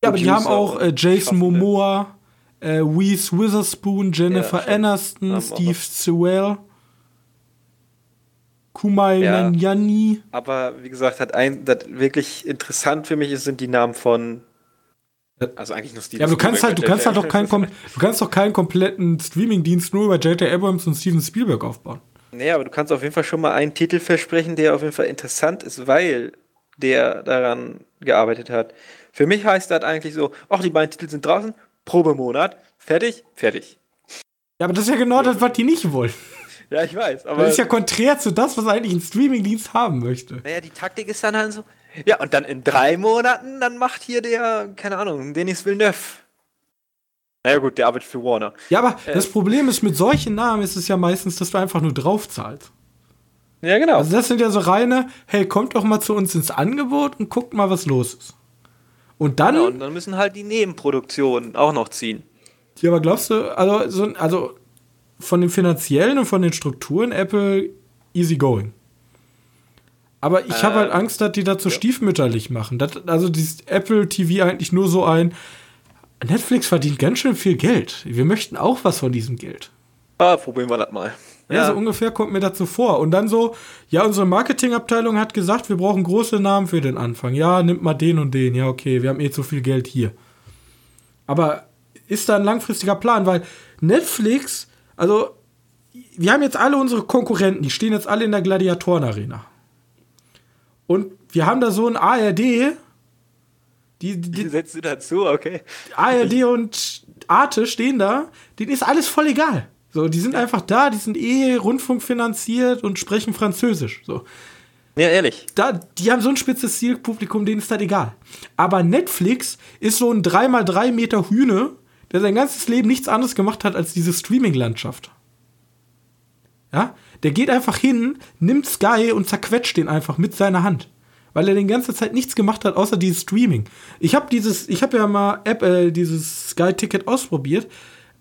Ja, aber die haben auch äh, Jason Momoa, äh, Reese Witherspoon, Jennifer ja, Aniston, Steve Sewell. Kumai ja, Nanjani. Aber wie gesagt, hat ein, das wirklich interessant für mich ist, sind die Namen von. Also eigentlich nur Steven Ja, aber du kannst halt, du kannst halt doch keinen, du kannst doch keinen kompletten Streaming-Dienst nur über J.J. Abrams und Steven Spielberg aufbauen. Nee, aber du kannst auf jeden Fall schon mal einen Titel versprechen, der auf jeden Fall interessant ist, weil der daran gearbeitet hat. Für mich heißt das eigentlich so, ach, die beiden Titel sind draußen, Probemonat, fertig, fertig. Ja, aber das ist ja genau das, was die nicht wollen. Ja, ich weiß. Aber das ist ja konträr zu das, was eigentlich ein Streamingdienst haben möchte. Naja, die Taktik ist dann halt so. Ja, und dann in drei Monaten, dann macht hier der, keine Ahnung, Denis Villeneuve. Naja, gut, der arbeitet für Warner. Ja, aber äh, das Problem ist, mit solchen Namen ist es ja meistens, dass du einfach nur draufzahlst. Ja, genau. Also, das sind ja so reine, hey, kommt doch mal zu uns ins Angebot und guckt mal, was los ist. Und dann. Genau, und dann müssen halt die Nebenproduktionen auch noch ziehen. Ja, aber glaubst du, also, so, also von den finanziellen und von den Strukturen Apple easy going. Aber ich äh, habe halt Angst, dass die das so ja. stiefmütterlich machen. Das, also dieses Apple TV eigentlich nur so ein Netflix verdient ganz schön viel Geld. Wir möchten auch was von diesem Geld. Ah, probieren wir das mal. Ja, ja, so ungefähr kommt mir das so vor. Und dann so, ja, unsere Marketingabteilung hat gesagt, wir brauchen große Namen für den Anfang. Ja, nimmt mal den und den. Ja, okay, wir haben eh zu viel Geld hier. Aber ist da ein langfristiger Plan? Weil Netflix also, wir haben jetzt alle unsere Konkurrenten, die stehen jetzt alle in der Gladiatorenarena. Und wir haben da so ein ARD. Die, die, die (laughs) setzt du dazu, okay. ARD und Arte stehen da, denen ist alles voll egal. So, die sind einfach da, die sind eh rundfunkfinanziert und sprechen Französisch. So. Ja, ehrlich. Da, die haben so ein spitzes Zielpublikum, denen ist das egal. Aber Netflix ist so ein 3x3 Meter Hühne, der sein ganzes Leben nichts anderes gemacht hat als diese Streaming-Landschaft. Ja? Der geht einfach hin, nimmt Sky und zerquetscht den einfach mit seiner Hand. Weil er die ganze Zeit nichts gemacht hat, außer dieses Streaming. Ich habe dieses, ich habe ja mal App, äh, dieses Sky-Ticket ausprobiert.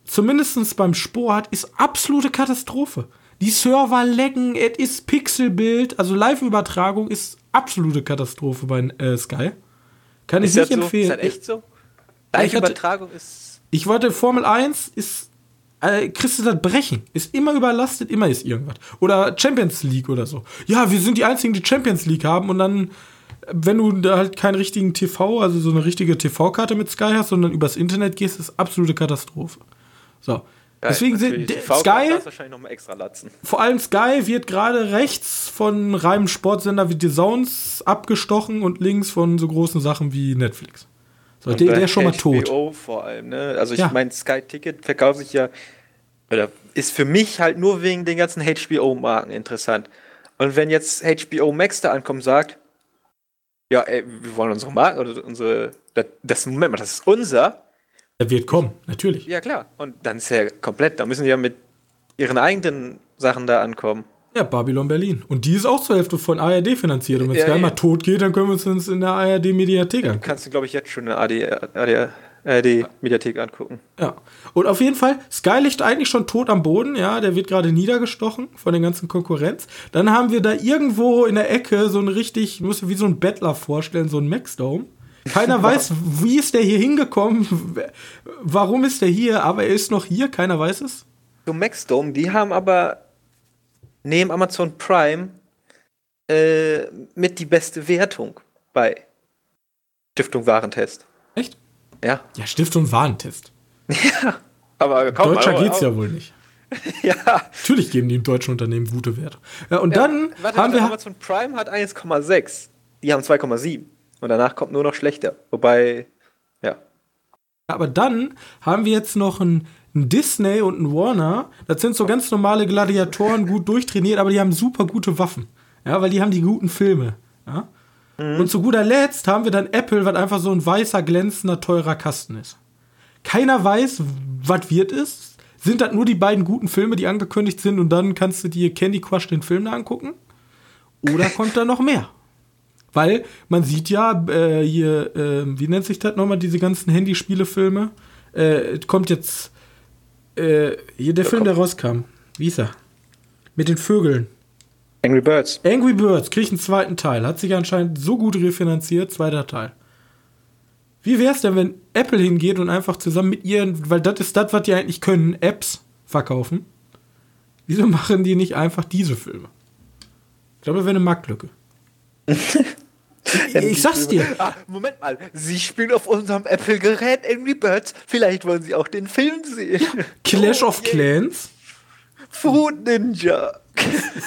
Zumindest beim Sport ist absolute Katastrophe. Die Server lecken, es ist Pixelbild, also Live-Übertragung ist absolute Katastrophe bei äh, Sky. Kann ist ich nicht empfehlen. So? Ist das echt so? Live-Übertragung ist ich wollte Formel 1 ist äh, kriegst du das Brechen. Ist immer überlastet, immer ist irgendwas. Oder Champions League oder so. Ja, wir sind die einzigen, die Champions League haben und dann wenn du da halt keinen richtigen TV, also so eine richtige TV-Karte mit Sky hast, sondern übers Internet gehst, ist absolute Katastrophe. So. Geil, Deswegen sind Sky vor allem Sky wird gerade rechts von reinem Sportsender wie The Zones abgestochen und links von so großen Sachen wie Netflix. So, der, der ist schon mal tot. vor allem, ne? Also ich ja. meine, Sky Ticket verkauft sich ja, oder ist für mich halt nur wegen den ganzen HBO-Marken interessant. Und wenn jetzt HBO Max da ankommt und sagt, ja, ey, wir wollen unsere Marken oder unsere, das, das Moment mal, das ist unser. Der wird kommen, natürlich. Ja, klar. Und dann ist er komplett, da müssen die ja mit ihren eigenen Sachen da ankommen. Ja, Babylon Berlin. Und die ist auch zur Hälfte von ARD finanziert. Und wenn es ja, mal tot geht, dann können wir uns in der ARD-Mediathek angucken. Du kannst, glaube ich, jetzt schon eine ARD-Mediathek angucken. Ja. Und auf jeden Fall, Sky liegt eigentlich schon tot am Boden. Ja, der wird gerade niedergestochen von der ganzen Konkurrenz. Dann haben wir da irgendwo in der Ecke so ein richtig, muss wie so ein Bettler vorstellen, so ein Maxdome. Keiner (laughs) weiß, wie ist der hier hingekommen, warum ist der hier, aber er ist noch hier, keiner weiß es. So Maxdome, die haben aber neben Amazon Prime äh, mit die beste Wertung bei Stiftung Warentest. Echt? Ja. Ja, Stiftung Warentest. (laughs) ja, aber kaum Deutscher aber, geht's ja wohl nicht. (laughs) ja. Natürlich geben die im deutschen Unternehmen gute Werte. Ja, und ja, dann warte, haben wir Amazon Prime hat 1,6. Die haben 2,7. Und danach kommt nur noch schlechter. Wobei, ja. Aber dann haben wir jetzt noch ein ein Disney und ein Warner, das sind so ganz normale Gladiatoren, gut durchtrainiert, aber die haben super gute Waffen. Ja, weil die haben die guten Filme. Ja? Mhm. Und zu guter Letzt haben wir dann Apple, was einfach so ein weißer, glänzender, teurer Kasten ist. Keiner weiß, was wird es. Sind das nur die beiden guten Filme, die angekündigt sind und dann kannst du dir Candy Crush den Film da angucken? Oder (laughs) kommt da noch mehr? Weil man sieht ja äh, hier, äh, wie nennt sich das nochmal, diese ganzen Handyspielefilme? Äh, kommt jetzt äh, hier der, der Film, kommt. der rauskam. Wie ist er? Mit den Vögeln. Angry Birds. Angry Birds kriegt einen zweiten Teil. Hat sich anscheinend so gut refinanziert, zweiter Teil. Wie wäre es denn, wenn Apple hingeht und einfach zusammen mit ihren, weil das ist das, was die eigentlich können, Apps verkaufen? Wieso (laughs) machen die nicht einfach diese Filme? Ich glaube, das wäre eine Marktlücke. (laughs) (laughs) ich sag's dir. Ah, Moment mal, Sie spielen auf unserem Apple-Gerät Angry Birds. Vielleicht wollen Sie auch den Film sehen. Clash oh, of yeah. Clans? Food Ninja.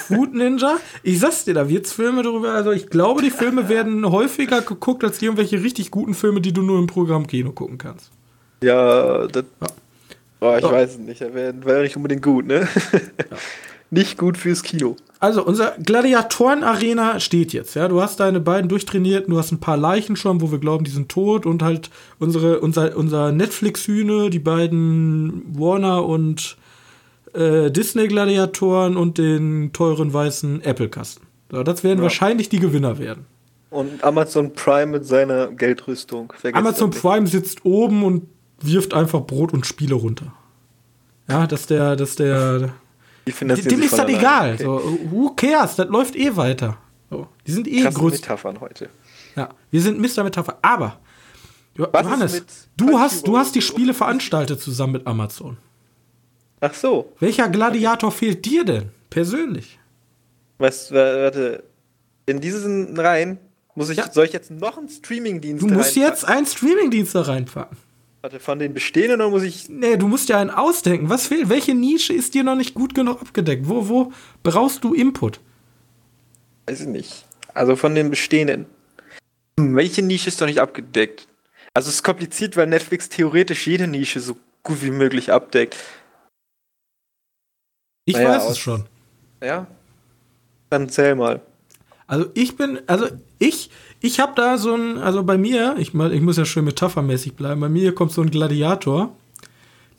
Food Ninja? Ich sag's dir, da wird's Filme darüber. Also ich glaube, die Filme werden häufiger geguckt als irgendwelche richtig guten Filme, die du nur im Programmkino gucken kannst. Ja, das. Ja. Oh, ich oh. weiß es nicht. Das wäre wär nicht unbedingt gut, ne? Ja. (laughs) nicht gut fürs Kino. Also, unser Gladiatoren-Arena steht jetzt, ja. Du hast deine beiden durchtrainiert, du hast ein paar Leichen schon, wo wir glauben, die sind tot und halt unsere, unser, unser Netflix-Hühne, die beiden Warner und äh, Disney-Gladiatoren und den teuren weißen Apple-Kasten. So, das werden ja. wahrscheinlich die Gewinner werden. Und Amazon Prime mit seiner Geldrüstung. Vergesst Amazon Prime sitzt oben und wirft einfach Brot und Spiele runter. Ja, dass der, dass der dem ist das egal. Okay. So, who cares? Das läuft eh weiter. So, die sind eh größer. Metaphern heute. Ja, wir sind Mr. Metapher. Aber, Was Johannes, du hast, du hast die Spiele veranstaltet zusammen mit Amazon. Ach so. Welcher Gladiator fehlt dir denn persönlich? Was, warte, in diesen Reihen muss ich, ja. soll ich jetzt noch einen Streamingdienst Du musst reinpacken? jetzt einen Streamingdienst da reinpacken. Warte, von den bestehenden oder muss ich. Nee, du musst ja einen ausdenken. Was fehlt? Welche Nische ist dir noch nicht gut genug abgedeckt? Wo, wo brauchst du Input? Weiß ich nicht. Also von den bestehenden. Hm, welche Nische ist noch nicht abgedeckt? Also es ist kompliziert, weil Netflix theoretisch jede Nische so gut wie möglich abdeckt. Ich naja, weiß es schon. Ja? Dann zähl mal. Also ich bin, also ich, ich habe da so ein, also bei mir, ich, ich muss ja schön metaphermäßig bleiben, bei mir kommt so ein Gladiator,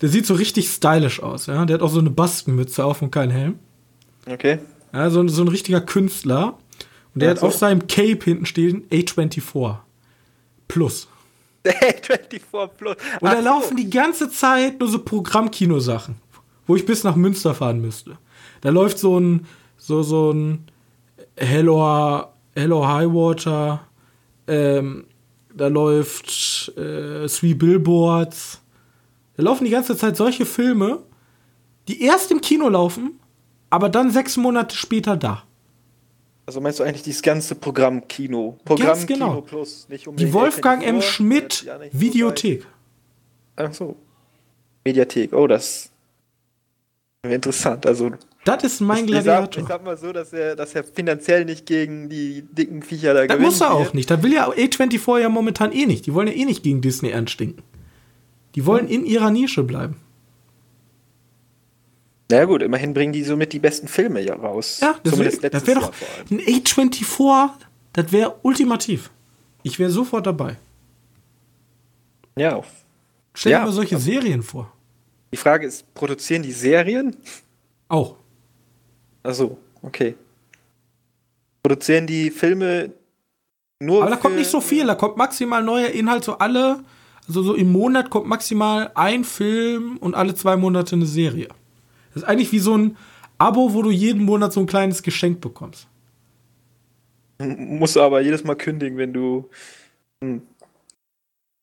der sieht so richtig stylisch aus, ja. Der hat auch so eine Baskenmütze auf und keinen Helm. Okay. Ja, so, so ein richtiger Künstler. Und der ja, hat so. auf seinem Cape hinten stehen A24 Plus. (laughs) A24 Plus. Und da so. laufen die ganze Zeit nur so Programmkinosachen, wo ich bis nach Münster fahren müsste. Da läuft so ein, so, so ein Hello, Hello High Water, ähm, da läuft äh, Three Billboards. Da laufen die ganze Zeit solche Filme, die erst im Kino laufen, aber dann sechs Monate später da. Also meinst du eigentlich dieses ganze Programm Kino? Programm Ganz genau. Kino Plus, nicht um Die Wolfgang M. Schmidt Videothek. Ach so. Mediathek, oh, das wäre interessant. Also das ist mein Gladiator. Ich sag, ich sag, mal so, dass er, dass er finanziell nicht gegen die dicken Viecher da gewinnt. Das muss er auch nicht. Das will ja A24 ja momentan eh nicht. Die wollen ja eh nicht gegen Disney anstinken. Die wollen hm. in ihrer Nische bleiben. Na ja, gut, immerhin bringen die somit die besten Filme ja raus. Ja, das wäre doch ein A24, das wäre ultimativ. Ich wäre sofort dabei. Ja. Stell dir ja, mal solche Serien vor. Die Frage ist, produzieren die Serien? Auch. Achso, okay. Produzieren die Filme nur. Aber da kommt nicht so viel, da kommt maximal neuer Inhalt, so alle, also so im Monat kommt maximal ein Film und alle zwei Monate eine Serie. Das ist eigentlich wie so ein Abo, wo du jeden Monat so ein kleines Geschenk bekommst. Musst du aber jedes Mal kündigen, wenn du. Hm.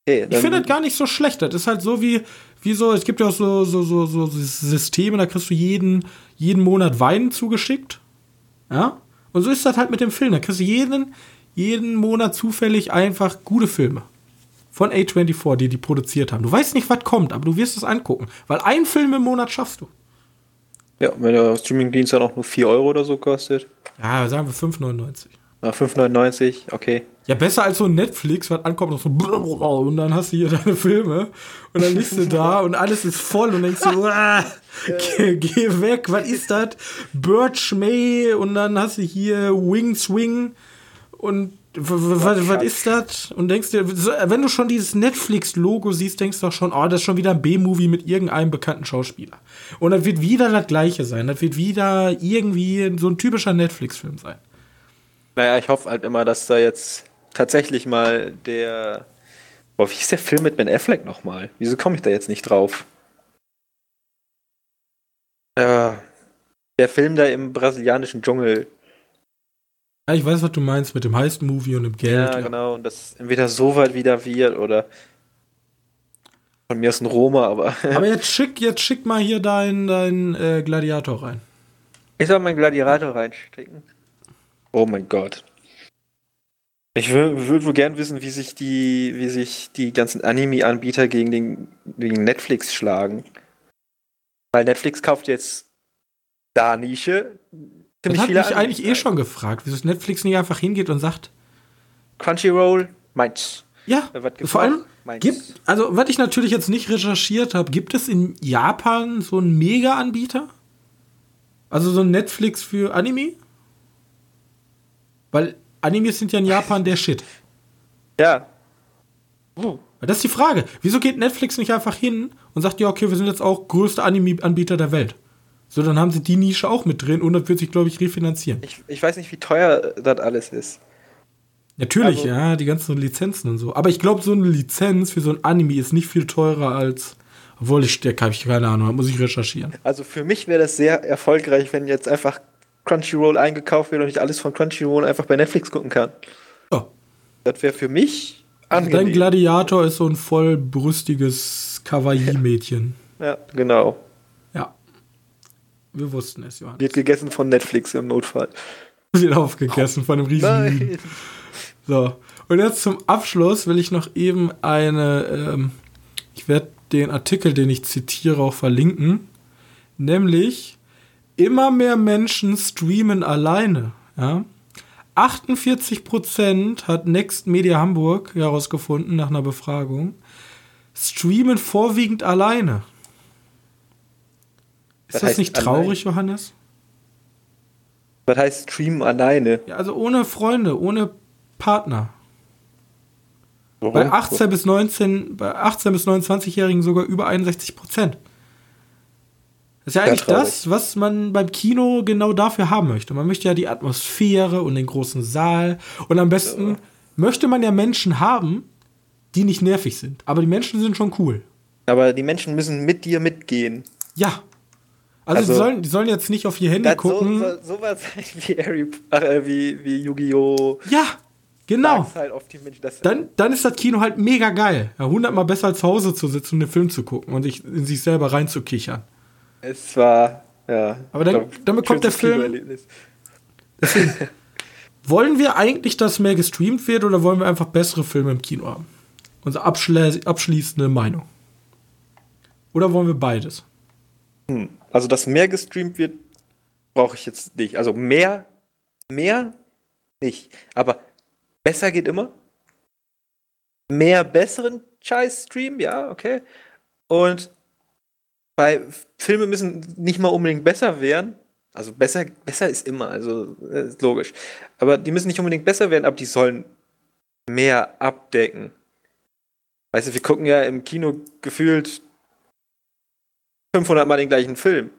Okay, ich finde das gar nicht so schlecht. Das ist halt so wie, wie so, es gibt ja auch so, so, so, so Systeme, da kriegst du jeden, jeden Monat Wein zugeschickt. Ja? Und so ist das halt mit dem Film. Da kriegst du jeden, jeden Monat zufällig einfach gute Filme. Von A24, die die produziert haben. Du weißt nicht, was kommt, aber du wirst es angucken. Weil einen Film im Monat schaffst du. Ja, wenn der Streamingdienst dann auch nur 4 Euro oder so kostet. Ja, sagen wir 5,99. 5,99, okay. Ja, besser als so ein Netflix, was ankommt und so (laughs) und dann hast du hier deine Filme und dann liegst du da (laughs) und alles ist voll und denkst so, (laughs) ah, geh, geh, weg, was ist das? Birch May und dann hast du hier Wing Swing und was ist das? Und denkst dir, wenn du schon dieses Netflix-Logo siehst, denkst du doch schon, oh, das ist schon wieder ein B-Movie mit irgendeinem bekannten Schauspieler. Und das wird wieder das Gleiche sein. Das wird wieder irgendwie so ein typischer Netflix-Film sein. Naja, ich hoffe halt immer, dass da jetzt tatsächlich mal der. Boah, wie ist der Film mit Ben Affleck nochmal? Wieso komme ich da jetzt nicht drauf? Äh, der Film da im brasilianischen Dschungel. Ja, ich weiß, was du meinst mit dem Heist-Movie und dem Geld. Ja, ja, genau. Und das entweder so weit wieder wird oder von mir ist ein Roma, aber. (laughs) aber jetzt schick, jetzt schick mal hier deinen dein, äh, Gladiator rein. Ich soll meinen Gladiator reinstecken. Oh mein Gott. Ich würde würd wohl gern wissen, wie sich die, wie sich die ganzen Anime-Anbieter gegen, den, gegen Netflix schlagen. Weil Netflix kauft jetzt da Nische. Das hat mich eigentlich eh schon gefragt, wieso Netflix nicht einfach hingeht und sagt: Crunchyroll, meins. Ja, vor allem gibt, also was ich natürlich jetzt nicht recherchiert habe, gibt es in Japan so einen Mega-Anbieter? Also so ein Netflix für Anime? Weil Animes sind ja in Japan der Shit. Ja. Uh. Das ist die Frage. Wieso geht Netflix nicht einfach hin und sagt, ja, okay, wir sind jetzt auch größter Anime-Anbieter der Welt? So, dann haben sie die Nische auch mit drin und das wird sich, glaube ich, refinanzieren. Ich, ich weiß nicht, wie teuer das alles ist. Natürlich, also, ja, die ganzen Lizenzen und so. Aber ich glaube, so eine Lizenz für so ein Anime ist nicht viel teurer als. Obwohl ich, der habe ich keine Ahnung, muss ich recherchieren. Also für mich wäre das sehr erfolgreich, wenn jetzt einfach Crunchyroll eingekauft wird und ich alles von Crunchyroll einfach bei Netflix gucken kann. Ja. Das wäre für mich angenehm. Dein Gladiator ist so ein vollbrüstiges Kawaii-Mädchen. Ja, genau. Ja. Wir wussten es, Johannes. Wird gegessen von Netflix im Notfall. Wird aufgegessen oh. von einem riesigen. Nein. So. Und jetzt zum Abschluss will ich noch eben eine, ähm, ich werde den Artikel, den ich zitiere, auch verlinken. Nämlich immer mehr Menschen streamen alleine. Ja? 48% hat Next Media Hamburg herausgefunden nach einer Befragung. Streamen vorwiegend alleine. Ist Was das nicht traurig, allein? Johannes? Was heißt streamen alleine? Ja, also ohne Freunde, ohne Partner. Warum? Bei 18 bis 19, bei 18 bis 29-Jährigen sogar über 61 Prozent. Das ist ja eigentlich das, was man beim Kino genau dafür haben möchte. Man möchte ja die Atmosphäre und den großen Saal. Und am besten ja. möchte man ja Menschen haben, die nicht nervig sind. Aber die Menschen sind schon cool. Aber die Menschen müssen mit dir mitgehen. Ja. Also, also die, sollen, die sollen jetzt nicht auf ihr Handy gucken. So, so, was (laughs) wie, Harry, äh, wie, wie Yu-Gi-Oh! Ja, genau. Halt Menschen, dann, dann ist das Kino halt mega geil. Ja, hundertmal besser als zu Hause zu sitzen und den Film zu gucken und sich in sich selber reinzukichern. Es war, ja. Aber dann, glaub, dann bekommt der Film. Deswegen, (laughs) wollen wir eigentlich, dass mehr gestreamt wird oder wollen wir einfach bessere Filme im Kino haben? Unsere abschließende Meinung. Oder wollen wir beides? Hm. Also, dass mehr gestreamt wird, brauche ich jetzt nicht. Also mehr, mehr nicht. Aber besser geht immer. Mehr besseren Scheiß-Stream, ja, okay. Und bei Filme müssen nicht mal unbedingt besser werden. Also besser, besser ist immer, also ist logisch. Aber die müssen nicht unbedingt besser werden, aber die sollen mehr abdecken. Weißt du, wir gucken ja im Kino gefühlt 500 Mal den gleichen Film.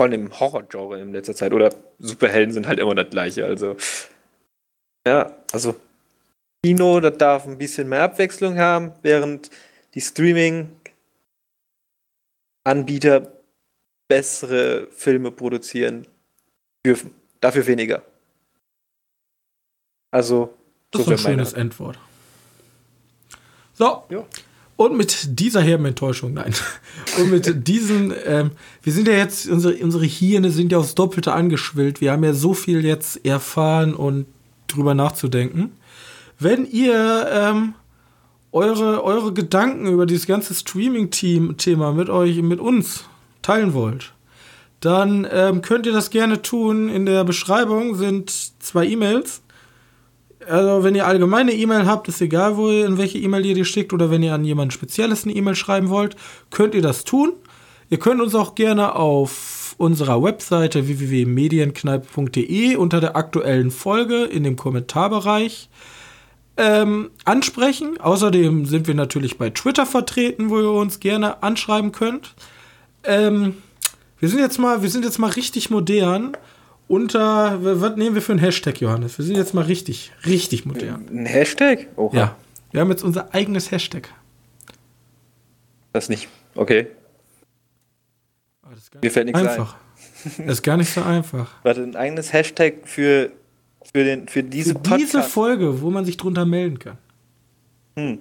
Vor allem im Horror-Genre in letzter Zeit. Oder Superhelden sind halt immer das gleiche. Also, ja, also Kino, das darf ein bisschen mehr Abwechslung haben, während die Streaming Anbieter bessere Filme produzieren dürfen. Dafür weniger. Also. Das so ist ein schönes Endwort. So. Ja. Und mit dieser herben Enttäuschung, nein. (laughs) Und mit diesen, ähm, wir sind ja jetzt, unsere, unsere Hirne sind ja aufs Doppelte angeschwillt. Wir haben ja so viel jetzt erfahren und drüber nachzudenken. Wenn ihr ähm, eure, eure Gedanken über dieses ganze Streaming-Thema mit euch, mit uns teilen wollt, dann ähm, könnt ihr das gerne tun. In der Beschreibung sind zwei E-Mails. Also, wenn ihr allgemeine E-Mail habt, ist egal, wo ihr, in welche E-Mail ihr die schickt oder wenn ihr an jemand Spezielles eine E-Mail schreiben wollt, könnt ihr das tun. Ihr könnt uns auch gerne auf unserer Webseite www.medienkneipe.de unter der aktuellen Folge in dem Kommentarbereich ähm, ansprechen. Außerdem sind wir natürlich bei Twitter vertreten, wo ihr uns gerne anschreiben könnt. Ähm, wir sind jetzt mal, wir sind jetzt mal richtig modern unter, was nehmen wir für einen Hashtag, Johannes? Wir sind jetzt mal richtig, richtig modern. Ein Hashtag? Oha. Ja. Wir haben jetzt unser eigenes Hashtag. Das nicht. Okay. Mir fällt nichts einfach. ein. Das ist gar nicht so einfach. (laughs) Warte, ein eigenes Hashtag für, für, den, für diese für diese Folge, wo man sich drunter melden kann. Hm.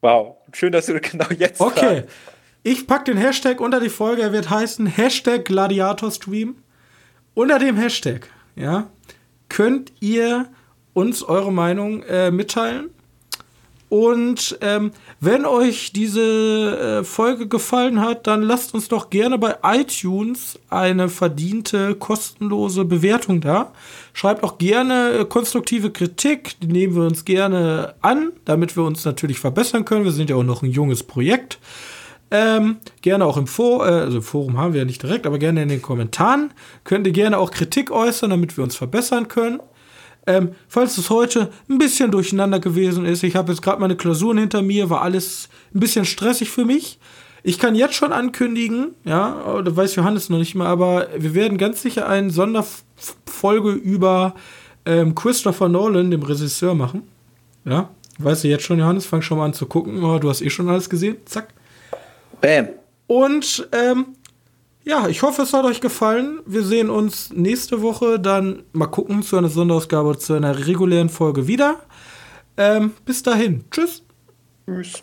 Wow. Schön, dass du (laughs) genau jetzt Okay. Fragst. Ich packe den Hashtag unter die Folge. Er wird heißen Hashtag Gladiator-Stream. Unter dem Hashtag, ja, könnt ihr uns eure Meinung äh, mitteilen. Und ähm, wenn euch diese äh, Folge gefallen hat, dann lasst uns doch gerne bei iTunes eine verdiente, kostenlose Bewertung da. Schreibt auch gerne äh, konstruktive Kritik, die nehmen wir uns gerne an, damit wir uns natürlich verbessern können. Wir sind ja auch noch ein junges Projekt. Ähm, gerne auch im Forum, äh, also Forum haben wir ja nicht direkt, aber gerne in den Kommentaren. Könnt ihr gerne auch Kritik äußern, damit wir uns verbessern können. Ähm, falls es heute ein bisschen durcheinander gewesen ist, ich habe jetzt gerade meine Klausuren hinter mir, war alles ein bisschen stressig für mich. Ich kann jetzt schon ankündigen, ja, da weiß Johannes noch nicht mal, aber wir werden ganz sicher eine Sonderfolge über ähm, Christopher Nolan, dem Regisseur, machen. Ja, weißt du jetzt schon, Johannes, fang schon mal an zu gucken. Oh, du hast eh schon alles gesehen. Zack. Bam. Und ähm, ja, ich hoffe, es hat euch gefallen. Wir sehen uns nächste Woche dann mal gucken zu einer Sonderausgabe, zu einer regulären Folge wieder. Ähm, bis dahin. Tschüss. Tschüss.